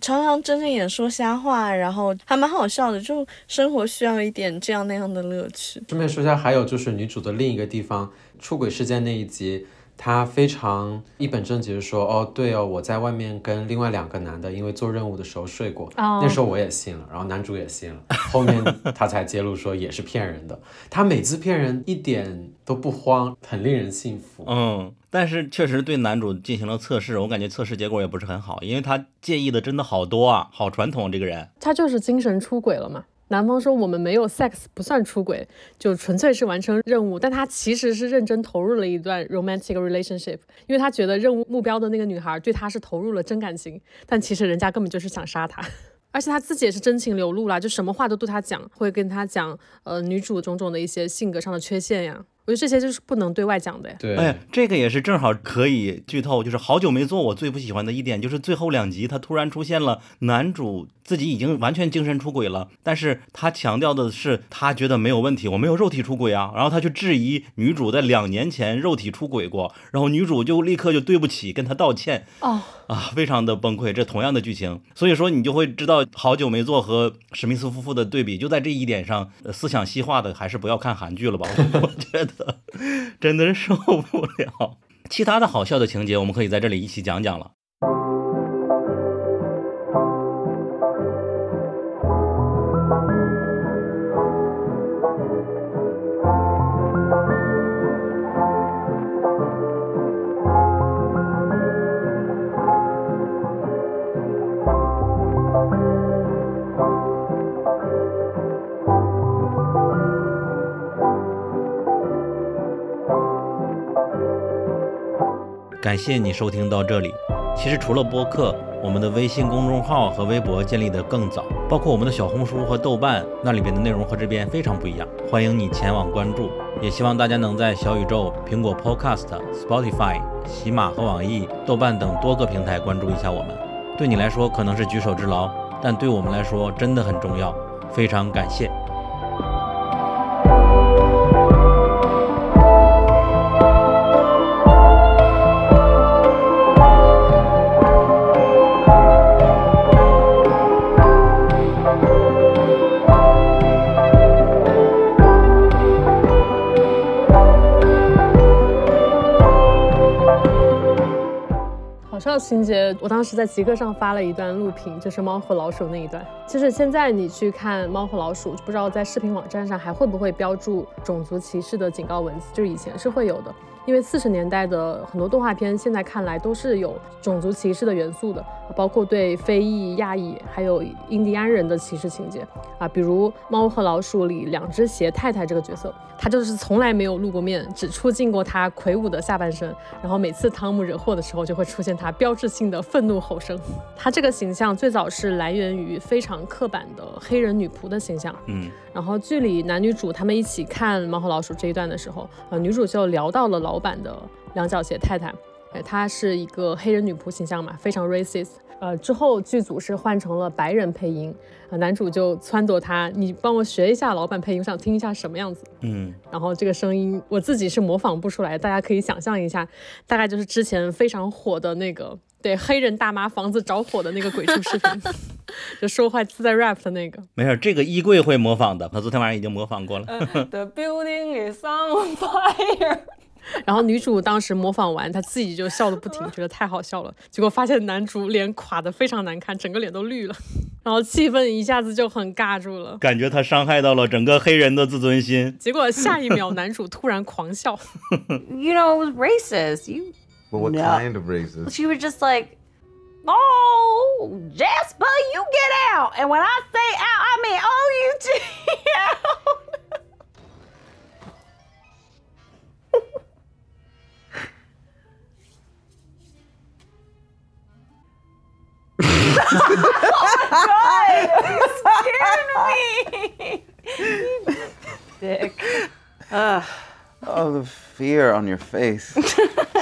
Speaker 4: 常常睁着眼说瞎话，然后还蛮好笑的，就生活需要一点这样那样的乐趣。
Speaker 3: 顺便说一下，还有就是女主的另一个地方，出轨事件那一集。他非常一本正经的说：“哦，对哦，我在外面跟另外两个男的，因为做任务的时候睡过。那时候我也信了，然后男主也信了。后面他才揭露说也是骗人的。他每次骗人一点都不慌，很令人信服。
Speaker 1: 嗯，但是确实对男主进行了测试，我感觉测试结果也不是很好，因为他介意的真的好多啊，好传统这个人。
Speaker 2: 他就是精神出轨了嘛。”男方说我们没有 sex 不算出轨，就纯粹是完成任务。但他其实是认真投入了一段 romantic relationship，因为他觉得任务目标的那个女孩对他是投入了真感情，但其实人家根本就是想杀他。而且他自己也是真情流露啦，就什么话都对他讲，会跟他讲呃女主种种的一些性格上的缺陷呀。我觉得这些就是不能对外讲的呀。
Speaker 3: 对，
Speaker 1: 哎，这个也是正好可以剧透，就是好久没做，我最不喜欢的一点就是最后两集他突然出现了男主。自己已经完全精神出轨了，但是他强调的是他觉得没有问题，我没有肉体出轨啊。然后他去质疑女主在两年前肉体出轨过，然后女主就立刻就对不起，跟他道歉。
Speaker 2: 哦
Speaker 1: 啊，非常的崩溃。这同样的剧情，所以说你就会知道好久没做和史密斯夫妇的对比，就在这一点上，思想细化的还是不要看韩剧了吧。我觉得真的是受不了。其他的好笑的情节，我们可以在这里一起讲讲了。谢你收听到这里。其实除了播客，我们的微信公众号和微博建立的更早，包括我们的小红书和豆瓣，那里边的内容和这边非常不一样，欢迎你前往关注。也希望大家能在小宇宙、苹果 Podcast、Spotify、喜马和网易、豆瓣等多个平台关注一下我们。对你来说可能是举手之劳，但对我们来说真的很重要，非常感谢。
Speaker 2: 好笑我当时在极客上发了一段录屏，就是猫和老鼠那一段。就是现在你去看猫和老鼠，不知道在视频网站上还会不会标注种族歧视的警告文字，就是以前是会有的。因为四十年代的很多动画片，现在看来都是有种族歧视的元素的，包括对非裔、亚裔还有印第安人的歧视情节啊，比如《猫和老鼠》里两只鞋太太这个角色，她就是从来没有露过面，只出镜过她魁梧的下半身，然后每次汤姆惹祸的时候，就会出现她标志性的愤怒吼声。她这个形象最早是来源于非常刻板的黑人女仆的形象，
Speaker 1: 嗯，
Speaker 2: 然后剧里男女主他们一起看《猫和老鼠》这一段的时候，呃，女主就聊到了老板的两脚鞋太太，哎，她是一个黑人女仆形象嘛，非常 racist。呃，之后剧组是换成了白人配音，呃，男主就撺掇他，你帮我学一下老板配音，我想听一下什么样子。
Speaker 1: 嗯，
Speaker 2: 然后这个声音我自己是模仿不出来，大家可以想象一下，大概就是之前非常火的那个，对黑人大妈房子着火的那个鬼畜视频，就说话自带 rap 的那个。
Speaker 1: 没事，这个衣柜会模仿的，他昨天晚上已经模仿过了。
Speaker 7: The building is on fire。
Speaker 2: 然后女主当时模仿完，她自己就笑得不停，觉得太好笑了。结果发现男主脸垮得非常难看，整个脸都绿了，然后气氛一下子就很尬住了。
Speaker 1: 感觉他伤害到了整个黑人的自尊心。
Speaker 2: 结果下一秒，男主突然狂笑。
Speaker 8: you know, it was racist. You,
Speaker 9: Well, what
Speaker 8: No.
Speaker 9: kind of racist?
Speaker 8: she was just like, oh, Jasper, you get out. And when I say out, I mean oh, you t- O U T out. Dick.
Speaker 9: Oh, the fear on your face.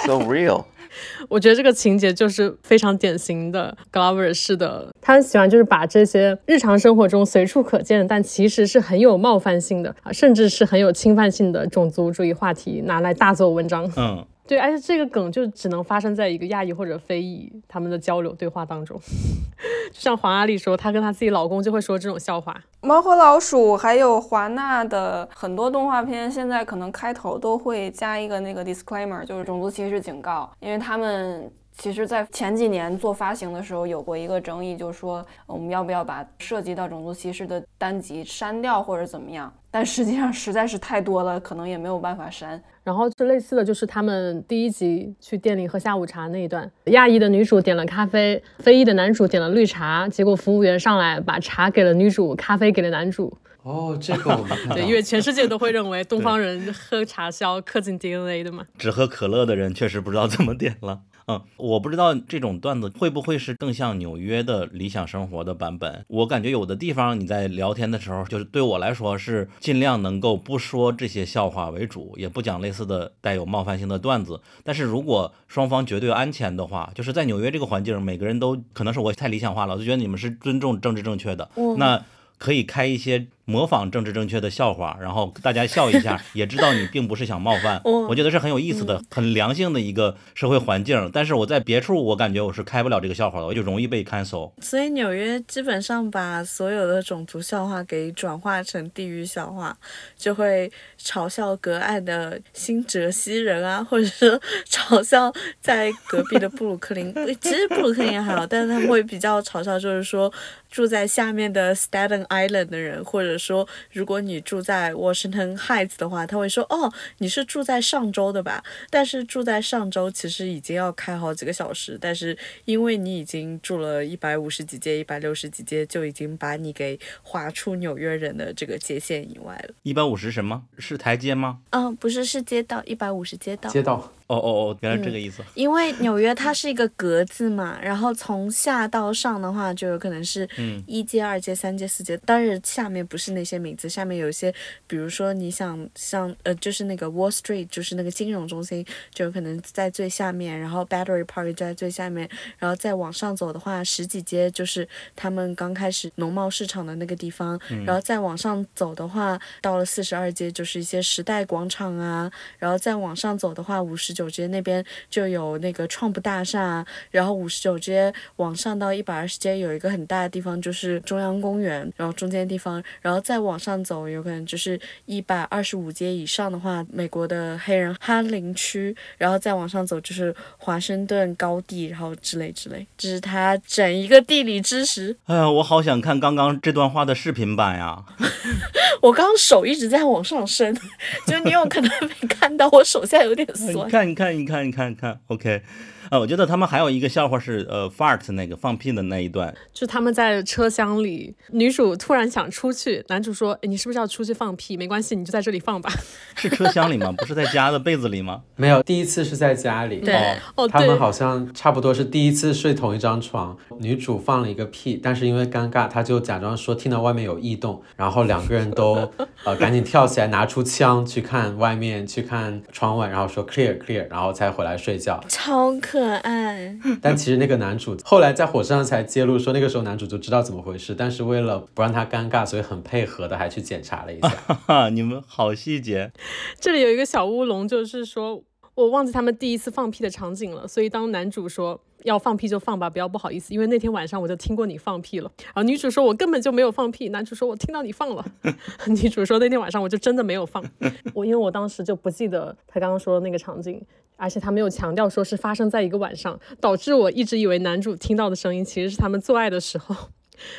Speaker 9: so real.
Speaker 2: 我觉得这个情节就是非常典型的 Glover 式的，他很喜欢就是把这些日常生活中随处可见，但其实是很有冒犯性的啊，甚至是很有侵犯性的种族主义话题拿来大做文章。
Speaker 1: 嗯，
Speaker 2: 对，而且这个梗就只能发生在一个亚裔或者非裔他们的交流对话当中。就像黄阿丽说，她跟她自己老公就会说这种笑话。
Speaker 7: 猫和老鼠还有华纳的很多动画片，现在可能开头都会加一个那个 disclaimer，就是种族歧视警告，因为他们。其实，在前几年做发行的时候，有过一个争议，就是说我们要不要把涉及到种族歧视的单集删掉，或者怎么样？但实际上实在是太多了，可能也没有办法删。
Speaker 2: 然后就类似的就是他们第一集去店里喝下午茶那一段，亚裔的女主点了咖啡，非裔的男主点了绿茶，结果服务员上来把茶给了女主，咖啡给了男主。
Speaker 3: 哦，这个我没看到。
Speaker 2: 对，因为全世界都会认为 东方人喝茶是要刻进 DNA 的嘛。
Speaker 1: 只喝可乐的人确实不知道怎么点了。嗯，我不知道这种段子会不会是更像纽约的理想生活的版本。我感觉有的地方你在聊天的时候，就是对我来说是尽量能够不说这些笑话为主，也不讲类似的带有冒犯性的段子。但是如果双方绝对安全的话，就是在纽约这个环境，每个人都可能是我太理想化了，我就觉得你们是尊重政治正确的。那可以开一些模仿政治正确的笑话，然后大家笑一下，也知道你并不是想冒犯。我觉得是很有意思的、很良性的一个社会环境。但是我在别处，我感觉我是开不了这个笑话的，我就容易被 cancel。
Speaker 4: 所以纽约基本上把所有的种族笑话给转化成地域笑话，就会嘲笑隔岸的新泽西人啊，或者是嘲笑在隔壁的布鲁克林。其实布鲁克林还好，但是他们会比较嘲笑，就是说住在下面的 Staten Island 的人，或者说如果你住在 Washington Heights 的话，他会说哦，你是住在上周的吧？但是住在上周其实已经要开好几个小时，但是因为你已经住了一百五十几街、一百六十几街，就已经把你给划出纽约人的这个界限以外了。
Speaker 1: 一百五十什么？是台阶吗？
Speaker 4: 嗯，不是，是街道，一百五十街道。
Speaker 3: 街道
Speaker 1: 哦哦哦，原来这个意思。
Speaker 4: 因为纽约它是一个格子嘛，然后从下到上的话，就有可能是
Speaker 1: 嗯
Speaker 4: 一阶、二阶、三阶、四阶，当然下面不是那些名字，下面有一些，比如说你想像呃，就是那个 Wall Street，就是那个金融中心，就有可能在最下面，然后 Battery Park 就在最下面，然后再往上走的话，十几阶就是他们刚开始农贸市场的那个地方，
Speaker 1: 嗯
Speaker 4: 然后再往上走的话，到了四十二阶就是一些时代广场啊，然后再往上走的话，五十九街那边就有那个创普大厦啊，然后五十九街往上到一百二十街有一个很大的地方就是中央公园，然后中间地方，然后再往上走有可能就是一百二十五街以上的话，美国的黑人哈林区，然后再往上走就是华盛顿高地，然后之类之类，这是他整一个地理知识。
Speaker 1: 哎呀，我好想看刚刚这段话的视频版呀！
Speaker 4: 我刚刚手一直在往上升，就你有可能没看到我手下有点酸。
Speaker 1: 你看，你看，你看，你看，OK。啊，我觉得他们还有一个笑话是，呃，fart 那个放屁的那一段，
Speaker 2: 就他们在车厢里，女主突然想出去，男主说：“哎，你是不是要出去放屁？没关系，你就在这里放吧。
Speaker 1: 是车厢里吗？不是在家的被子里吗？
Speaker 3: 没有，第一次是在家里。
Speaker 4: 对
Speaker 2: 哦对
Speaker 3: 他们好像差不多是第一次睡同一张床。女主放了一个屁，但是因为尴尬，她就假装说听到外面有异动，然后两个人都呃赶紧跳起来，拿出枪去看外面，去看窗外，然后说 clear clear，然后才回来睡觉。
Speaker 4: 超可爱，
Speaker 3: 但其实那个男主后来在火车上才揭露说，那个时候男主就知道怎么回事，但是为了不让他尴尬，所以很配合的还去检查了一下。
Speaker 1: 哈哈，你们好细节。”
Speaker 2: 这里有一个小乌龙，就是说我忘记他们第一次放屁的场景了，所以当男主说要放屁就放吧，不要不好意思，因为那天晚上我就听过你放屁了。然后女主说我根本就没有放屁，男主说我听到你放了。女主说那天晚上我就真的没有放，我因为我当时就不记得他刚刚说的那个场景。而且他没有强调说是发生在一个晚上，导致我一直以为男主听到的声音其实是他们做爱的时候，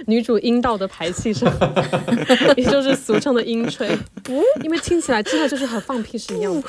Speaker 2: 女主阴道的排气声，也就是俗称的阴吹。不，因为听起来真的就是和放屁是一样的。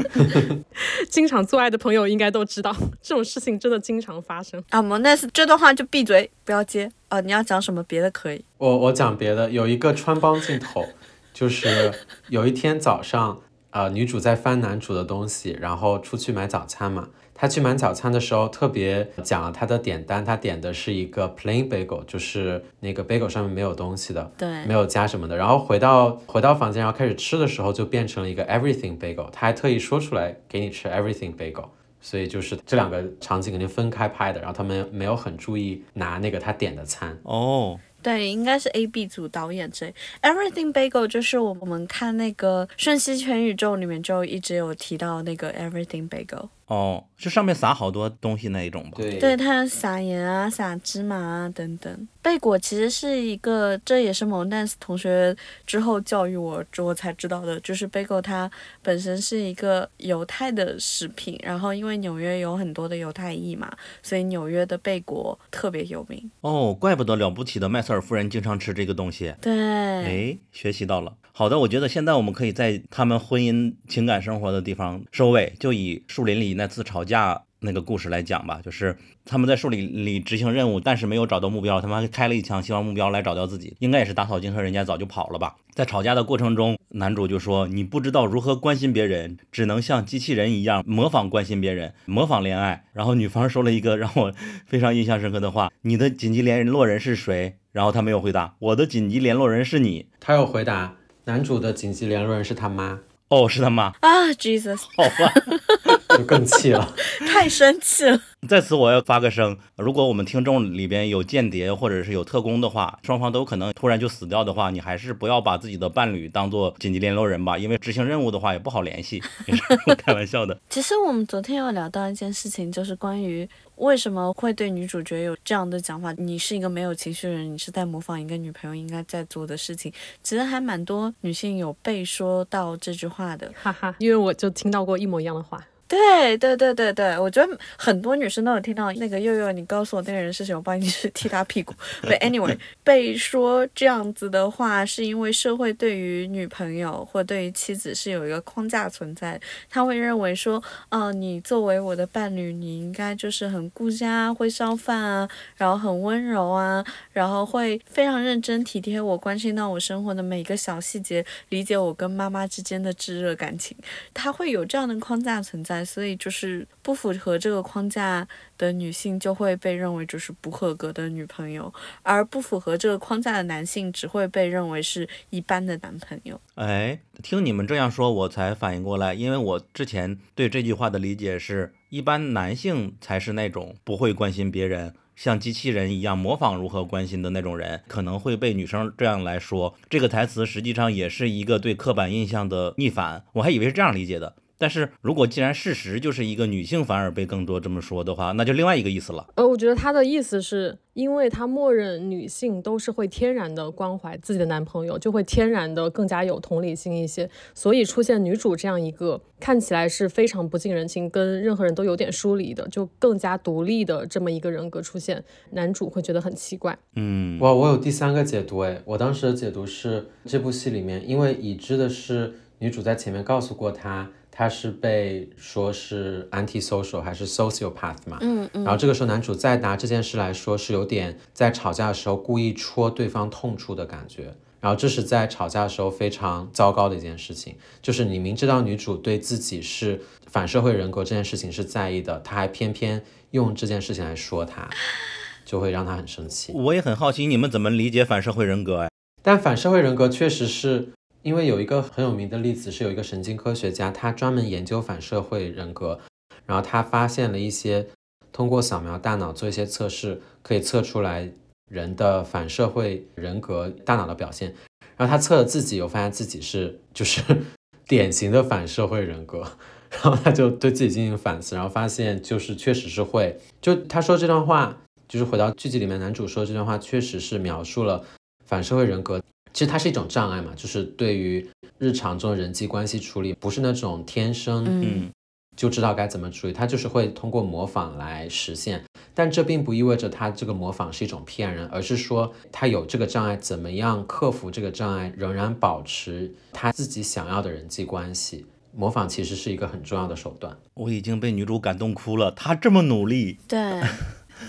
Speaker 2: 经常做爱的朋友应该都知道，这种事情真的经常发生。
Speaker 4: 啊，蒙奈斯这段话就闭嘴，不要接。哦，你要讲什么别的可以。
Speaker 3: 我我讲别的，有一个穿帮镜头，就是有一天早上，呃，女主在翻男主的东西，然后出去买早餐嘛。她去买早餐的时候，特别讲了他的点单，他点的是一个 plain bagel，就是那个 bagel 上面没有东西的，
Speaker 4: 对
Speaker 3: 没有加什么的。然后回到回到房间，然后开始吃的时候，就变成了一个 everything bagel。他还特意说出来给你吃 everything bagel。所以就是这两个场景肯定分开拍的，然后他们没有很注意拿那个他点的餐。
Speaker 1: 哦，
Speaker 4: 对，应该是 A B 组导演这 Everything Bagel，就是我们看那个《瞬息全宇宙》里面就一直有提到那个 Everything Bagel。
Speaker 1: 哦，是上面撒好多东西那一种吧？
Speaker 3: 对
Speaker 4: 对，它撒盐啊、撒芝麻啊等等。贝果其实是一个，这也是蒙丹斯同学之后教育我之后才知道的，就是贝果它本身是一个犹太的食品，然后因为纽约有很多的犹太裔嘛，所以纽约的贝果特别有名。
Speaker 1: 哦，怪不得了不起的麦瑟尔夫人经常吃这个东西。
Speaker 4: 对，
Speaker 1: 哎，学习到了。好的，我觉得现在我们可以在他们婚姻情感生活的地方收尾，就以树林里那次吵架那个故事来讲吧。就是他们在树林里执行任务，但是没有找到目标，他们还开了一枪，希望目标来找到自己。应该也是打草惊蛇，人家早就跑了吧。在吵架的过程中，男主就说：“你不知道如何关心别人，只能像机器人一样模仿关心别人，模仿恋爱。”然后女方说了一个让我非常印象深刻的话：“你的紧急联络人是谁？”然后他没有回答：“我的紧急联络人是你。”
Speaker 3: 他要回答，男主的紧急联络人是他妈，
Speaker 1: 哦，是他妈。
Speaker 4: 啊，Jesus，
Speaker 1: 好吧。
Speaker 3: 就更气了。
Speaker 4: 太生气了。
Speaker 1: 在此我要发个声，如果我们听众里边有间谍或者是有特工的话，双方都可能突然就死掉的话，你还是不要把自己的伴侣当做紧急联络人吧，因为执行任务的话也不好联系。也是开玩笑的。
Speaker 4: 其实我们昨天有聊到一件事情，就是关于为什么会对女主角有这样的讲法。你是一个没有情绪的人，你是在模仿一个女朋友应该在做的事情。其实还蛮多女性有被说到这句话的。
Speaker 2: 哈哈，因为我就听到过一模一样的话。
Speaker 4: 对对对对对，我觉得很多女生都有听到那个佑佑，你告诉我那个人是谁，我帮你去踢他屁股。But anyway，被说这样子的话，是因为社会对于女朋友或对于妻子是有一个框架存在，他会认为说，嗯、你作为我的伴侣，你应该就是很顾家，会烧饭啊，然后很温柔啊，然后会非常认真体贴我，关心到我生活的每一个小细节，理解我跟妈妈之间的炙热感情。他会有这样的框架存在，所以就是不符合这个框架的女性就会被认为就是不合格的女朋友，而不符合这个框架的男性只会被认为是一般的男朋友。
Speaker 1: 哎，听你们这样说，我才反应过来，因为我之前对这句话的理解是，一般男性才是那种不会关心别人。像机器人一样模仿如何关心的那种人，可能会被女生这样来说。这个台词实际上也是一个对刻板印象的逆反，我还以为是这样理解的。但是如果既然事实就是一个女性反而被更多这么说的话，那就另外一个意思了。
Speaker 2: 呃，我觉得他的意思是因为他默认女性都是会天然的关怀自己的男朋友，就会天然的更加有同理心一些，所以出现女主这样一个看起来是非常不近人情，跟任何人都有点疏离的，就更加独立的这么一个人格出现，男主会觉得很奇怪。
Speaker 1: 嗯，
Speaker 3: 哇，我有第三个解读诶，我当时的解读是这部戏里面，因为已知的是女主在前面告诉过他。他是被说是 anti-social 还是 sociopath 嘛？
Speaker 4: 嗯嗯。
Speaker 3: 然后这个时候男主再拿这件事来说，是有点在吵架的时候故意戳对方痛处的感觉。然后这是在吵架的时候非常糟糕的一件事情，就是你明知道女主对自己是反社会人格这件事情是在意的，他还偏偏用这件事情来说他，就会让他很生气。
Speaker 1: 我也很好奇你们怎么理解反社会人格哎？
Speaker 3: 但反社会人格确实是。因为有一个很有名的例子，是有一个神经科学家，他专门研究反社会人格，然后他发现了一些通过扫描大脑做一些测试，可以测出来人的反社会人格大脑的表现。然后他测了自己，有发现自己是就是 典型的反社会人格，然后他就对自己进行反思，然后发现就是确实是会。就他说这段话，就是回到剧集里面男主说这段话，确实是描述了反社会人格。其实它是一种障碍嘛，就是对于日常中人际关系处理，不是那种天生
Speaker 1: 嗯
Speaker 3: 就知道该怎么处理，它就是会通过模仿来实现。但这并不意味着他这个模仿是一种骗人，而是说他有这个障碍，怎么样克服这个障碍，仍然保持他自己想要的人际关系。模仿其实是一个很重要的手段。
Speaker 1: 我已经被女主感动哭了，她这么努力，
Speaker 4: 对，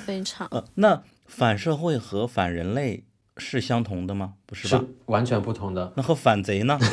Speaker 4: 非常。
Speaker 1: 呃，那反社会和反人类。是相同的吗？不是吧？
Speaker 3: 是完全不同的。
Speaker 1: 那和反贼呢？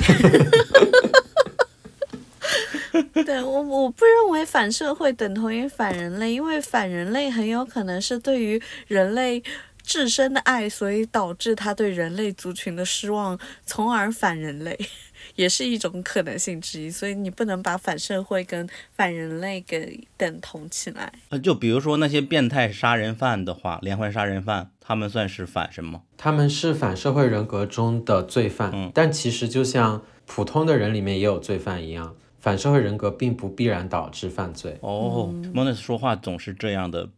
Speaker 4: 对我，我不认为反社会等同于反人类，因为反人类很有可能是对于人类自身的爱，所以导致他对人类族群的失望，从而反人类，也是一种可能性之一。所以你不能把反社会跟反人类给等同起来。
Speaker 1: 呃，就比如说那些变态杀人犯的话，连环杀人犯。他们算是反什么？
Speaker 3: 他们是反社会人格中的罪犯，
Speaker 1: 嗯，
Speaker 3: 但其实就像普通的人里面也有罪犯一样，反社会人格并不必然导致犯罪。
Speaker 1: 哦，莫奈斯说话总是这样的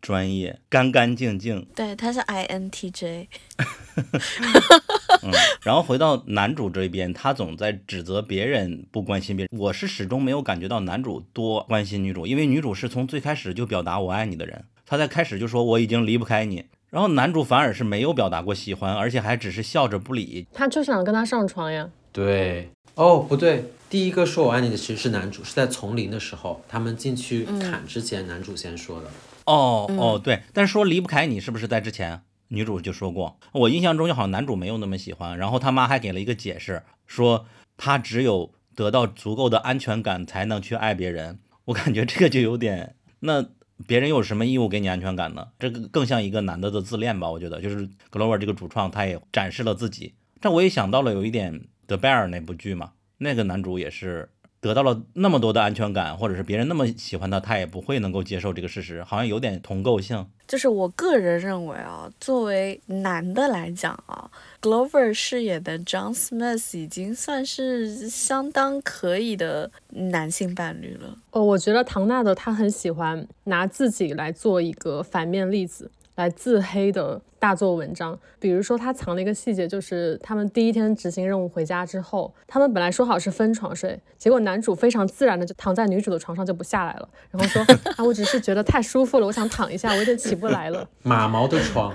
Speaker 1: 专业，干干净净。
Speaker 4: 对，他是 INTJ。
Speaker 1: 嗯，然后回到男主这边，他总在指责别人不关心别人。我是始终没有感觉到男主多关心女主，因为女主是从最开始就表达我爱你的人。他在开始就说我已经离不开你，然后男主反而是没有表达过喜欢，而且还只是笑着不理。
Speaker 2: 他就想跟他上床呀。
Speaker 3: 对，哦，不对，第一个说我爱你的其实是男主，是在丛林的时候，他们进去砍之前，男主先说的。
Speaker 1: 哦哦，对，但是说离不开你是不是在之前女主就说过？我印象中就好像男主没有那么喜欢，然后他妈还给了一个解释，说他只有得到足够的安全感才能去爱别人。我感觉这个就有点那。别人有什么义务给你安全感呢？这个更像一个男的的自恋吧？我觉得，就是 Glover 这个主创，他也展示了自己。这我也想到了有一点《The Bear》那部剧嘛，那个男主也是得到了那么多的安全感，或者是别人那么喜欢他，他也不会能够接受这个事实，好像有点同构性。
Speaker 4: 就是我个人认为啊，作为男的来讲啊，Glover 饰演的 John Smith 已经算是相当可以的男性伴侣了。
Speaker 2: 哦，我觉得唐纳德他很喜欢拿自己来做一个反面例子。来自黑的大做文章。比如说，他藏了一个细节，就是他们第一天执行任务回家之后，他们本来说好是分床睡，结果男主非常自然的就躺在女主的床上就不下来了，然后说 啊，我只是觉得太舒服了，我想躺一下，我有点起不来了。
Speaker 3: 马毛的床，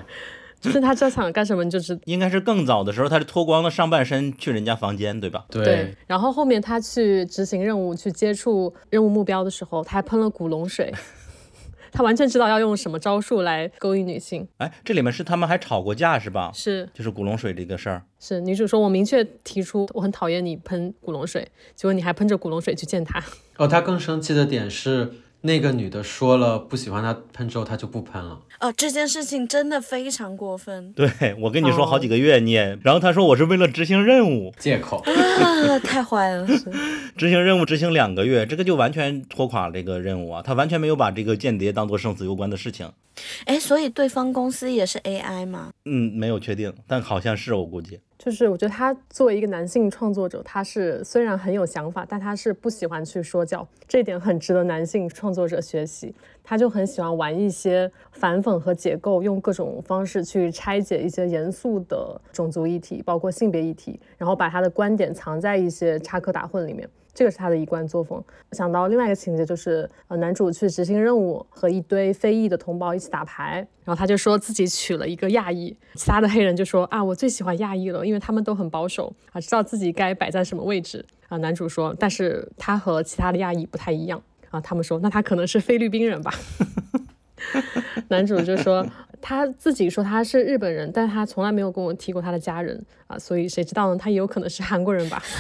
Speaker 2: 就是他这想干什么，你就知
Speaker 1: 应该是更早的时候，他是脱光了上半身去人家房间，对吧？
Speaker 2: 对。然后后面他去执行任务，去接触任务目标的时候，他还喷了古龙水。他完全知道要用什么招数来勾引女性。
Speaker 1: 哎，这里面是他们还吵过架是吧？
Speaker 2: 是，
Speaker 1: 就是古龙水这个事儿。
Speaker 2: 是女主说，我明确提出我很讨厌你喷古龙水，结果你还喷着古龙水去见他。
Speaker 3: 哦，他更生气的点是。那个女的说了不喜欢他喷之后，他就不喷了。
Speaker 4: 哦，这件事情真的非常过分。
Speaker 1: 对我跟你说好几个月，你也，然后他说我是为了执行任务，
Speaker 3: 借口
Speaker 4: 啊，太坏了。
Speaker 1: 执行任务执行两个月，这个就完全拖垮这个任务啊！他完全没有把这个间谍当做生死攸关的事情。
Speaker 4: 哎，所以对方公司也是 AI 吗？
Speaker 1: 嗯，没有确定，但好像是我估计。
Speaker 2: 就是我觉得他作为一个男性创作者，他是虽然很有想法，但他是不喜欢去说教，这一点很值得男性创作者学习。他就很喜欢玩一些反讽和解构，用各种方式去拆解一些严肃的种族议题，包括性别议题，然后把他的观点藏在一些插科打诨里面。这个是他的一贯作风。想到另外一个情节，就是呃，男主去执行任务，和一堆非裔的同胞一起打牌，然后他就说自己娶了一个亚裔，其他的黑人就说啊，我最喜欢亚裔了，因为他们都很保守啊，知道自己该摆在什么位置啊。男主说，但是他和其他的亚裔不太一样啊。他们说，那他可能是菲律宾人吧。男主就说他自己说他是日本人，但他从来没有跟我提过他的家人啊，所以谁知道呢？他也有可能是韩国人吧。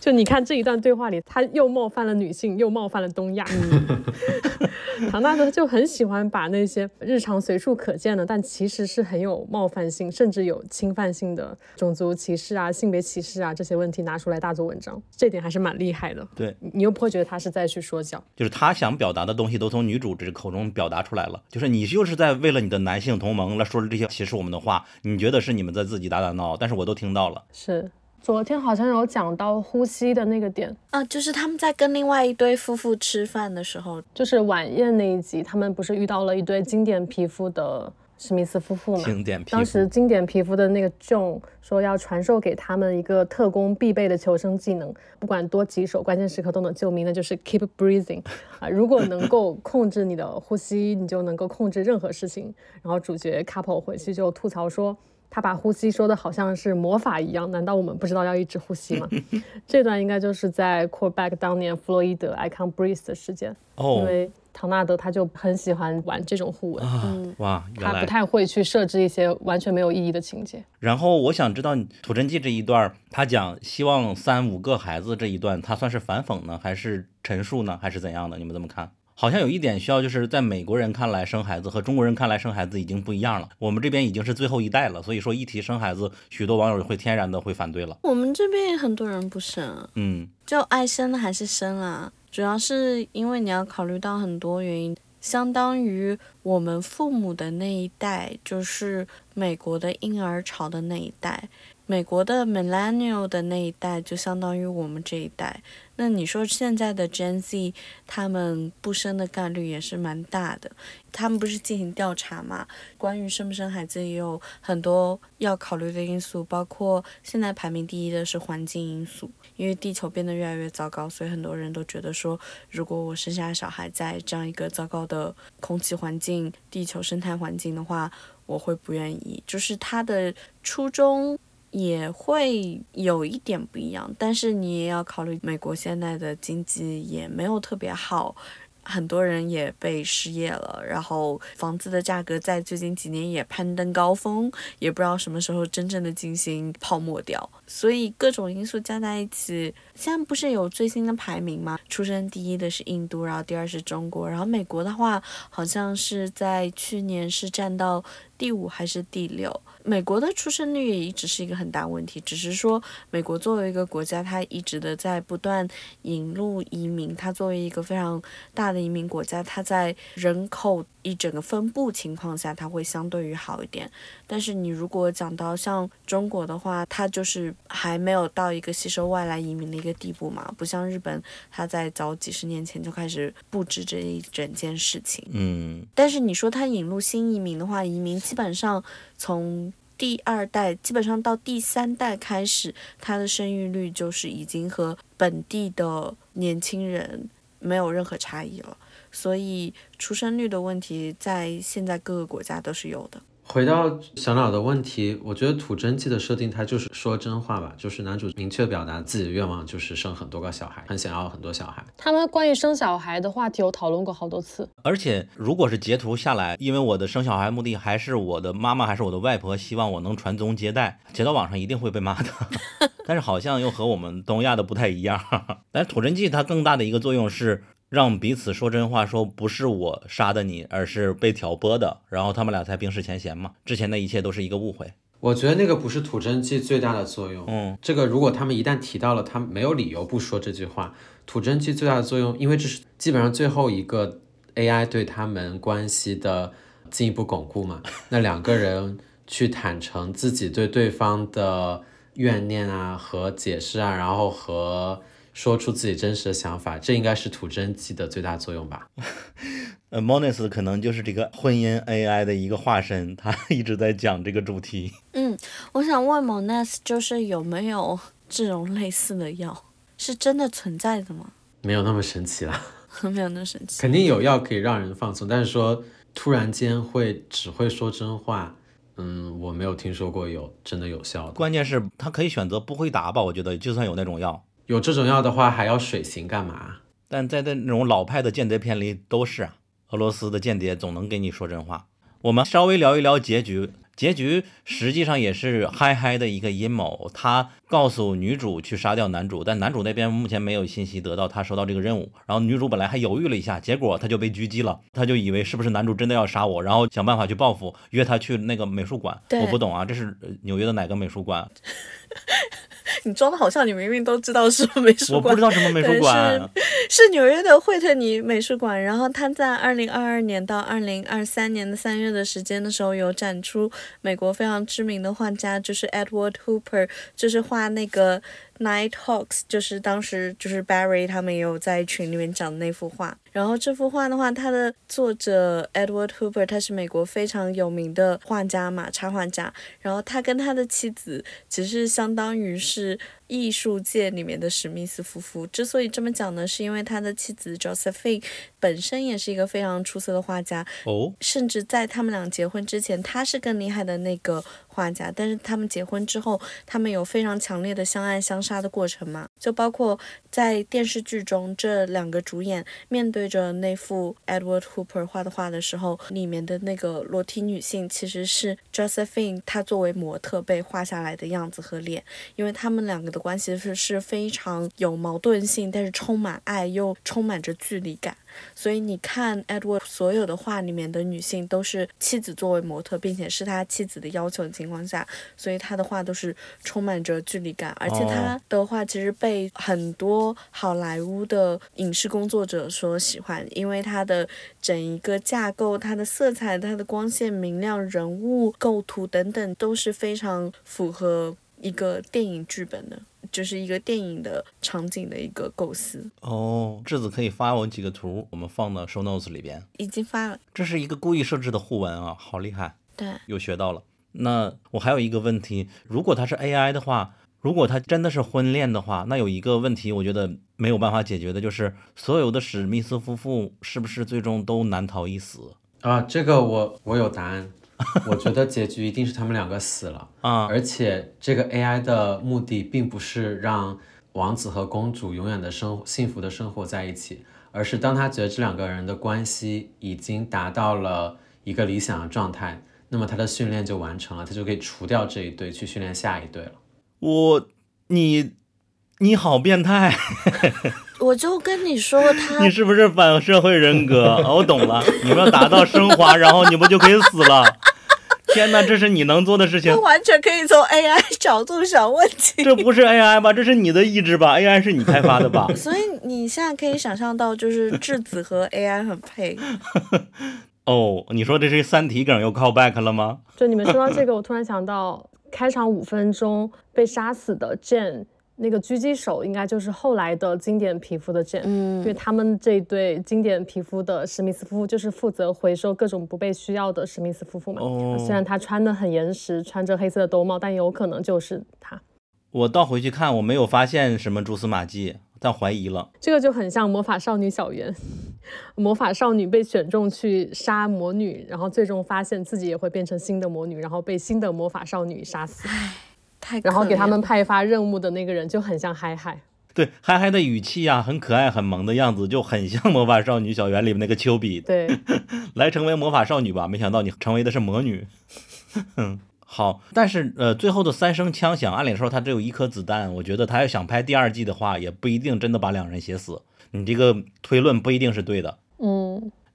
Speaker 2: 就你看这一段对话里，他又冒犯了女性，又冒犯了东亚。唐大哥就很喜欢把那些日常随处可见的，但其实是很有冒犯性，甚至有侵犯性的种族歧视啊、性别歧视啊这些问题拿出来大做文章，这点还是蛮厉害的。
Speaker 1: 对
Speaker 2: 你又不会觉得他是在去说教，
Speaker 1: 就是他想表达的东西都从女主这口中表达出来了。就是你就是在为了你的男性同盟来说这些歧视我们的话，你觉得是你们在自己打打闹，但是我都听到了。
Speaker 2: 是。昨天好像有讲到呼吸的那个点
Speaker 4: 啊，就是他们在跟另外一对夫妇吃饭的时候，
Speaker 2: 就是晚宴那一集，他们不是遇到了一对经典皮肤的史密斯夫妇嘛？
Speaker 1: 经典皮肤。
Speaker 2: 当时经典皮肤的那个 John 说要传授给他们一个特工必备的求生技能，不管多棘手，关键时刻都能救命，那就是 keep breathing 啊！如果能够控制你的呼吸，你就能够控制任何事情。然后主角 couple 回去就吐槽说。他把呼吸说的好像是魔法一样，难道我们不知道要一直呼吸吗？这段应该就是在 callback 当年弗洛伊德 I can't breathe 的事件。
Speaker 1: 哦，
Speaker 2: 因为唐纳德他就很喜欢玩这种互文，
Speaker 1: 嗯，哇，
Speaker 2: 他不太会去设置一些完全没有意义的情节。
Speaker 1: 然后我想知道土真记这一段，他讲希望三五个孩子这一段，他算是反讽呢，还是陈述呢，还是怎样的？你们怎么看？好像有一点需要，就是在美国人看来生孩子和中国人看来生孩子已经不一样了。我们这边已经是最后一代了，所以说一提生孩子，许多网友会天然的会反对了。
Speaker 4: 我们这边也很多人不生，
Speaker 1: 嗯，
Speaker 4: 就爱生的还是生啊，主要是因为你要考虑到很多原因，相当于我们父母的那一代，就是美国的婴儿潮的那一代。美国的 millennial 的那一代就相当于我们这一代，那你说现在的 Gen Z 他们不生的概率也是蛮大的。他们不是进行调查嘛？关于生不生孩子也有很多要考虑的因素，包括现在排名第一的是环境因素，因为地球变得越来越糟糕，所以很多人都觉得说，如果我生下小孩在这样一个糟糕的空气环境、地球生态环境的话，我会不愿意。就是他的初衷。也会有一点不一样，但是你也要考虑，美国现在的经济也没有特别好，很多人也被失业了，然后房子的价格在最近几年也攀登高峰，也不知道什么时候真正的进行泡沫掉，所以各种因素加在一起，现在不是有最新的排名吗？出生第一的是印度，然后第二是中国，然后美国的话好像是在去年是占到。第五还是第六。美国的出生率也一直是一个很大问题，只是说美国作为一个国家，它一直的在不断引入移民，它作为一个非常大的移民国家，它在人口一整个分布情况下，它会相对于好一点。但是你如果讲到像中国的话，它就是还没有到一个吸收外来移民的一个地步嘛，不像日本，它在早几十年前就开始布置这一整件事情。
Speaker 1: 嗯，
Speaker 4: 但是你说它引入新移民的话，移民基本上从第二代，基本上到第三代开始，它的生育率就是已经和本地的年轻人没有任何差异了。所以出生率的问题在现在各个国家都是有的。
Speaker 3: 回到小脑的问题，我觉得吐真记的设定，它就是说真话吧，就是男主明确表达自己的愿望，就是生很多个小孩，很想要很多小孩。
Speaker 2: 他们关于生小孩的话题有讨论过好多次，
Speaker 1: 而且如果是截图下来，因为我的生小孩目的还是我的妈妈还是我的外婆希望我能传宗接代，截到网上一定会被骂的。但是好像又和我们东亚的不太一样。但是吐真记它更大的一个作用是。让彼此说真话，说不是我杀的你，而是被挑拨的，然后他们俩才冰释前嫌嘛。之前的一切都是一个误会。
Speaker 3: 我觉得那个不是吐真剂最大的作用。
Speaker 1: 嗯，
Speaker 3: 这个如果他们一旦提到了，他没有理由不说这句话。吐真剂最大的作用，因为这是基本上最后一个 AI 对他们关系的进一步巩固嘛。那两个人去坦诚自己对对方的怨念啊和解释啊，然后和。说出自己真实的想法，这应该是吐真记的最大作用吧。
Speaker 1: 呃，Monis 可能就是这个婚姻 AI 的一个化身，他一直在讲这个主题。
Speaker 4: 嗯，我想问 Monis，就是有没有这种类似的药，是真的存在的吗？
Speaker 3: 没有那么神奇啦，
Speaker 4: 没有那么神奇。
Speaker 3: 肯定有药可以让人放松，但是说突然间会只会说真话，嗯，我没有听说过有真的有效的。
Speaker 1: 关键是他可以选择不回答吧？我觉得就算有那种药。
Speaker 3: 有这种药的话，还要水刑干嘛？
Speaker 1: 但在那种老派的间谍片里都是啊，俄罗斯的间谍总能给你说真话。我们稍微聊一聊结局，结局实际上也是嗨嗨的一个阴谋。他告诉女主去杀掉男主，但男主那边目前没有信息得到他收到这个任务。然后女主本来还犹豫了一下，结果他就被狙击了，他就以为是不是男主真的要杀我，然后想办法去报复，约他去那个美术馆。我不懂啊，这是纽约的哪个美术馆？
Speaker 4: 你装的好像你明明都知道是美术馆，
Speaker 1: 我不知道什么美术馆，
Speaker 4: 是是纽约的惠特尼美术馆。然后他在二零二二年到二零二三年的三月的时间的时候，有展出美国非常知名的画家，就是 Edward Hooper，就是画那个。Nighthawks 就是当时就是 Barry 他们也有在群里面讲的那幅画，然后这幅画的话，它的作者 Edward Hooper 他是美国非常有名的画家嘛，插画家，然后他跟他的妻子其实相当于是。艺术界里面的史密斯夫妇之所以这么讲呢，是因为他的妻子 Josephine 本身也是一个非常出色的画家
Speaker 1: 哦，
Speaker 4: 甚至在他们俩结婚之前，他是更厉害的那个画家。但是他们结婚之后，他们有非常强烈的相爱相杀的过程嘛？就包括在电视剧中，这两个主演面对着那幅 Edward Hooper 画的画的时候，里面的那个裸体女性其实是 Josephine 她作为模特被画下来的样子和脸，因为他们两个的。关系是是非常有矛盾性，但是充满爱又充满着距离感。所以你看，Edward 所有的画里面的女性都是妻子作为模特，并且是他妻子的要求的情况下，所以他的画都是充满着距离感。而且他的画其实被很多好莱坞的影视工作者所喜欢，因为他的整一个架构、它的色彩、它的光线明亮、人物构图等等都是非常符合。一个电影剧本的，就是一个电影的场景的一个构思。
Speaker 1: 哦，质子可以发我几个图，我们放到 show notes 里边。
Speaker 4: 已经发了。
Speaker 1: 这是一个故意设置的互文啊，好厉害。
Speaker 4: 对，
Speaker 1: 又学到了。那我还有一个问题，如果它是 AI 的话，如果它真的是婚恋的话，那有一个问题，我觉得没有办法解决的，就是所有的史密斯夫妇是不是最终都难逃一死
Speaker 3: 啊？这个我我有答案。我觉得结局一定是他们两个死了
Speaker 1: 啊！
Speaker 3: 而且这个 AI 的目的并不是让王子和公主永远的生幸福的生活在一起，而是当他觉得这两个人的关系已经达到了一个理想的状态，那么他的训练就完成了，他就可以除掉这一对，去训练下一对了。
Speaker 1: 我，你，你好变态！
Speaker 4: 我就跟你说他，
Speaker 1: 你是不是反社会人格？我懂了，你们要达到升华，然后你不就可以死了？天哪，这是你能做的事情
Speaker 4: 他，完全可以从 AI 角度想问题。
Speaker 1: 这不是 AI 吧？这是你的意志吧？AI 是你开发的吧？
Speaker 4: 所以你现在可以想象到，就是质子和 AI 很配。
Speaker 1: 哦，你说这是三体梗又 call back 了吗？
Speaker 2: 就你们说到这个，我突然想到，开场五分钟被杀死的 Jane 那个狙击手，应该就是后来的经典皮肤的 Jane。
Speaker 4: 嗯
Speaker 2: 因为他们这一对经典皮肤的史密斯夫妇，就是负责回收各种不被需要的史密斯夫妇嘛。
Speaker 1: 哦
Speaker 2: 虽然他穿的很严实，穿着黑色的兜帽，但有可能就是他。
Speaker 1: 我倒回去看，我没有发现什么蛛丝马迹，但怀疑了。
Speaker 2: 这个就很像魔法少女小圆，魔法少女被选中去杀魔女，然后最终发现自己也会变成新的魔女，然后被新的魔法少女杀死。
Speaker 4: 太
Speaker 2: 然后给他们派发任务的那个人就很像嗨嗨，
Speaker 1: 对，嗨嗨的语气呀、很可爱、很萌的样子，就很像魔法少女小圆里面那个丘比。
Speaker 2: 对，
Speaker 1: 来成为魔法少女吧，没想到你成为的是魔女。嗯，好，但是呃，最后的三声枪响，按理说他只有一颗子弹，我觉得他要想拍第二季的话，也不一定真的把两人写死。你这个推论不一定是对的。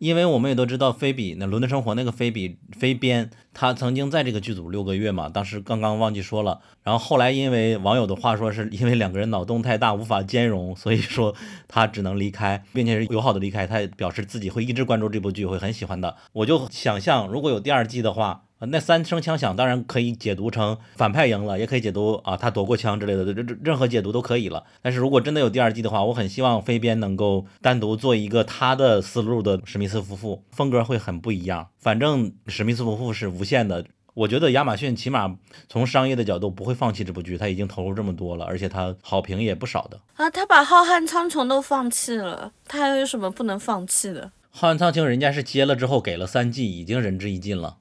Speaker 1: 因为我们也都知道，菲比那《伦敦生活》那个菲比菲边，他曾经在这个剧组六个月嘛，当时刚刚忘记说了。然后后来因为网友的话说，是因为两个人脑洞太大，无法兼容，所以说他只能离开，并且是友好的离开。他也表示自己会一直关注这部剧，会很喜欢的。我就想象，如果有第二季的话。呃那三声枪响，当然可以解读成反派赢了，也可以解读啊他夺过枪之类的，这任何解读都可以了。但是如果真的有第二季的话，我很希望飞边能够单独做一个他的思路的史密斯夫妇，风格会很不一样。反正史密斯夫妇是无限的，我觉得亚马逊起码从商业的角度不会放弃这部剧，他已经投入这么多了，而且他好评也不少的。
Speaker 4: 啊，他把浩瀚苍穹都放弃了，他还有什么不能放弃的？
Speaker 1: 浩瀚苍穹人家是接了之后给了三季，已经仁至义尽了。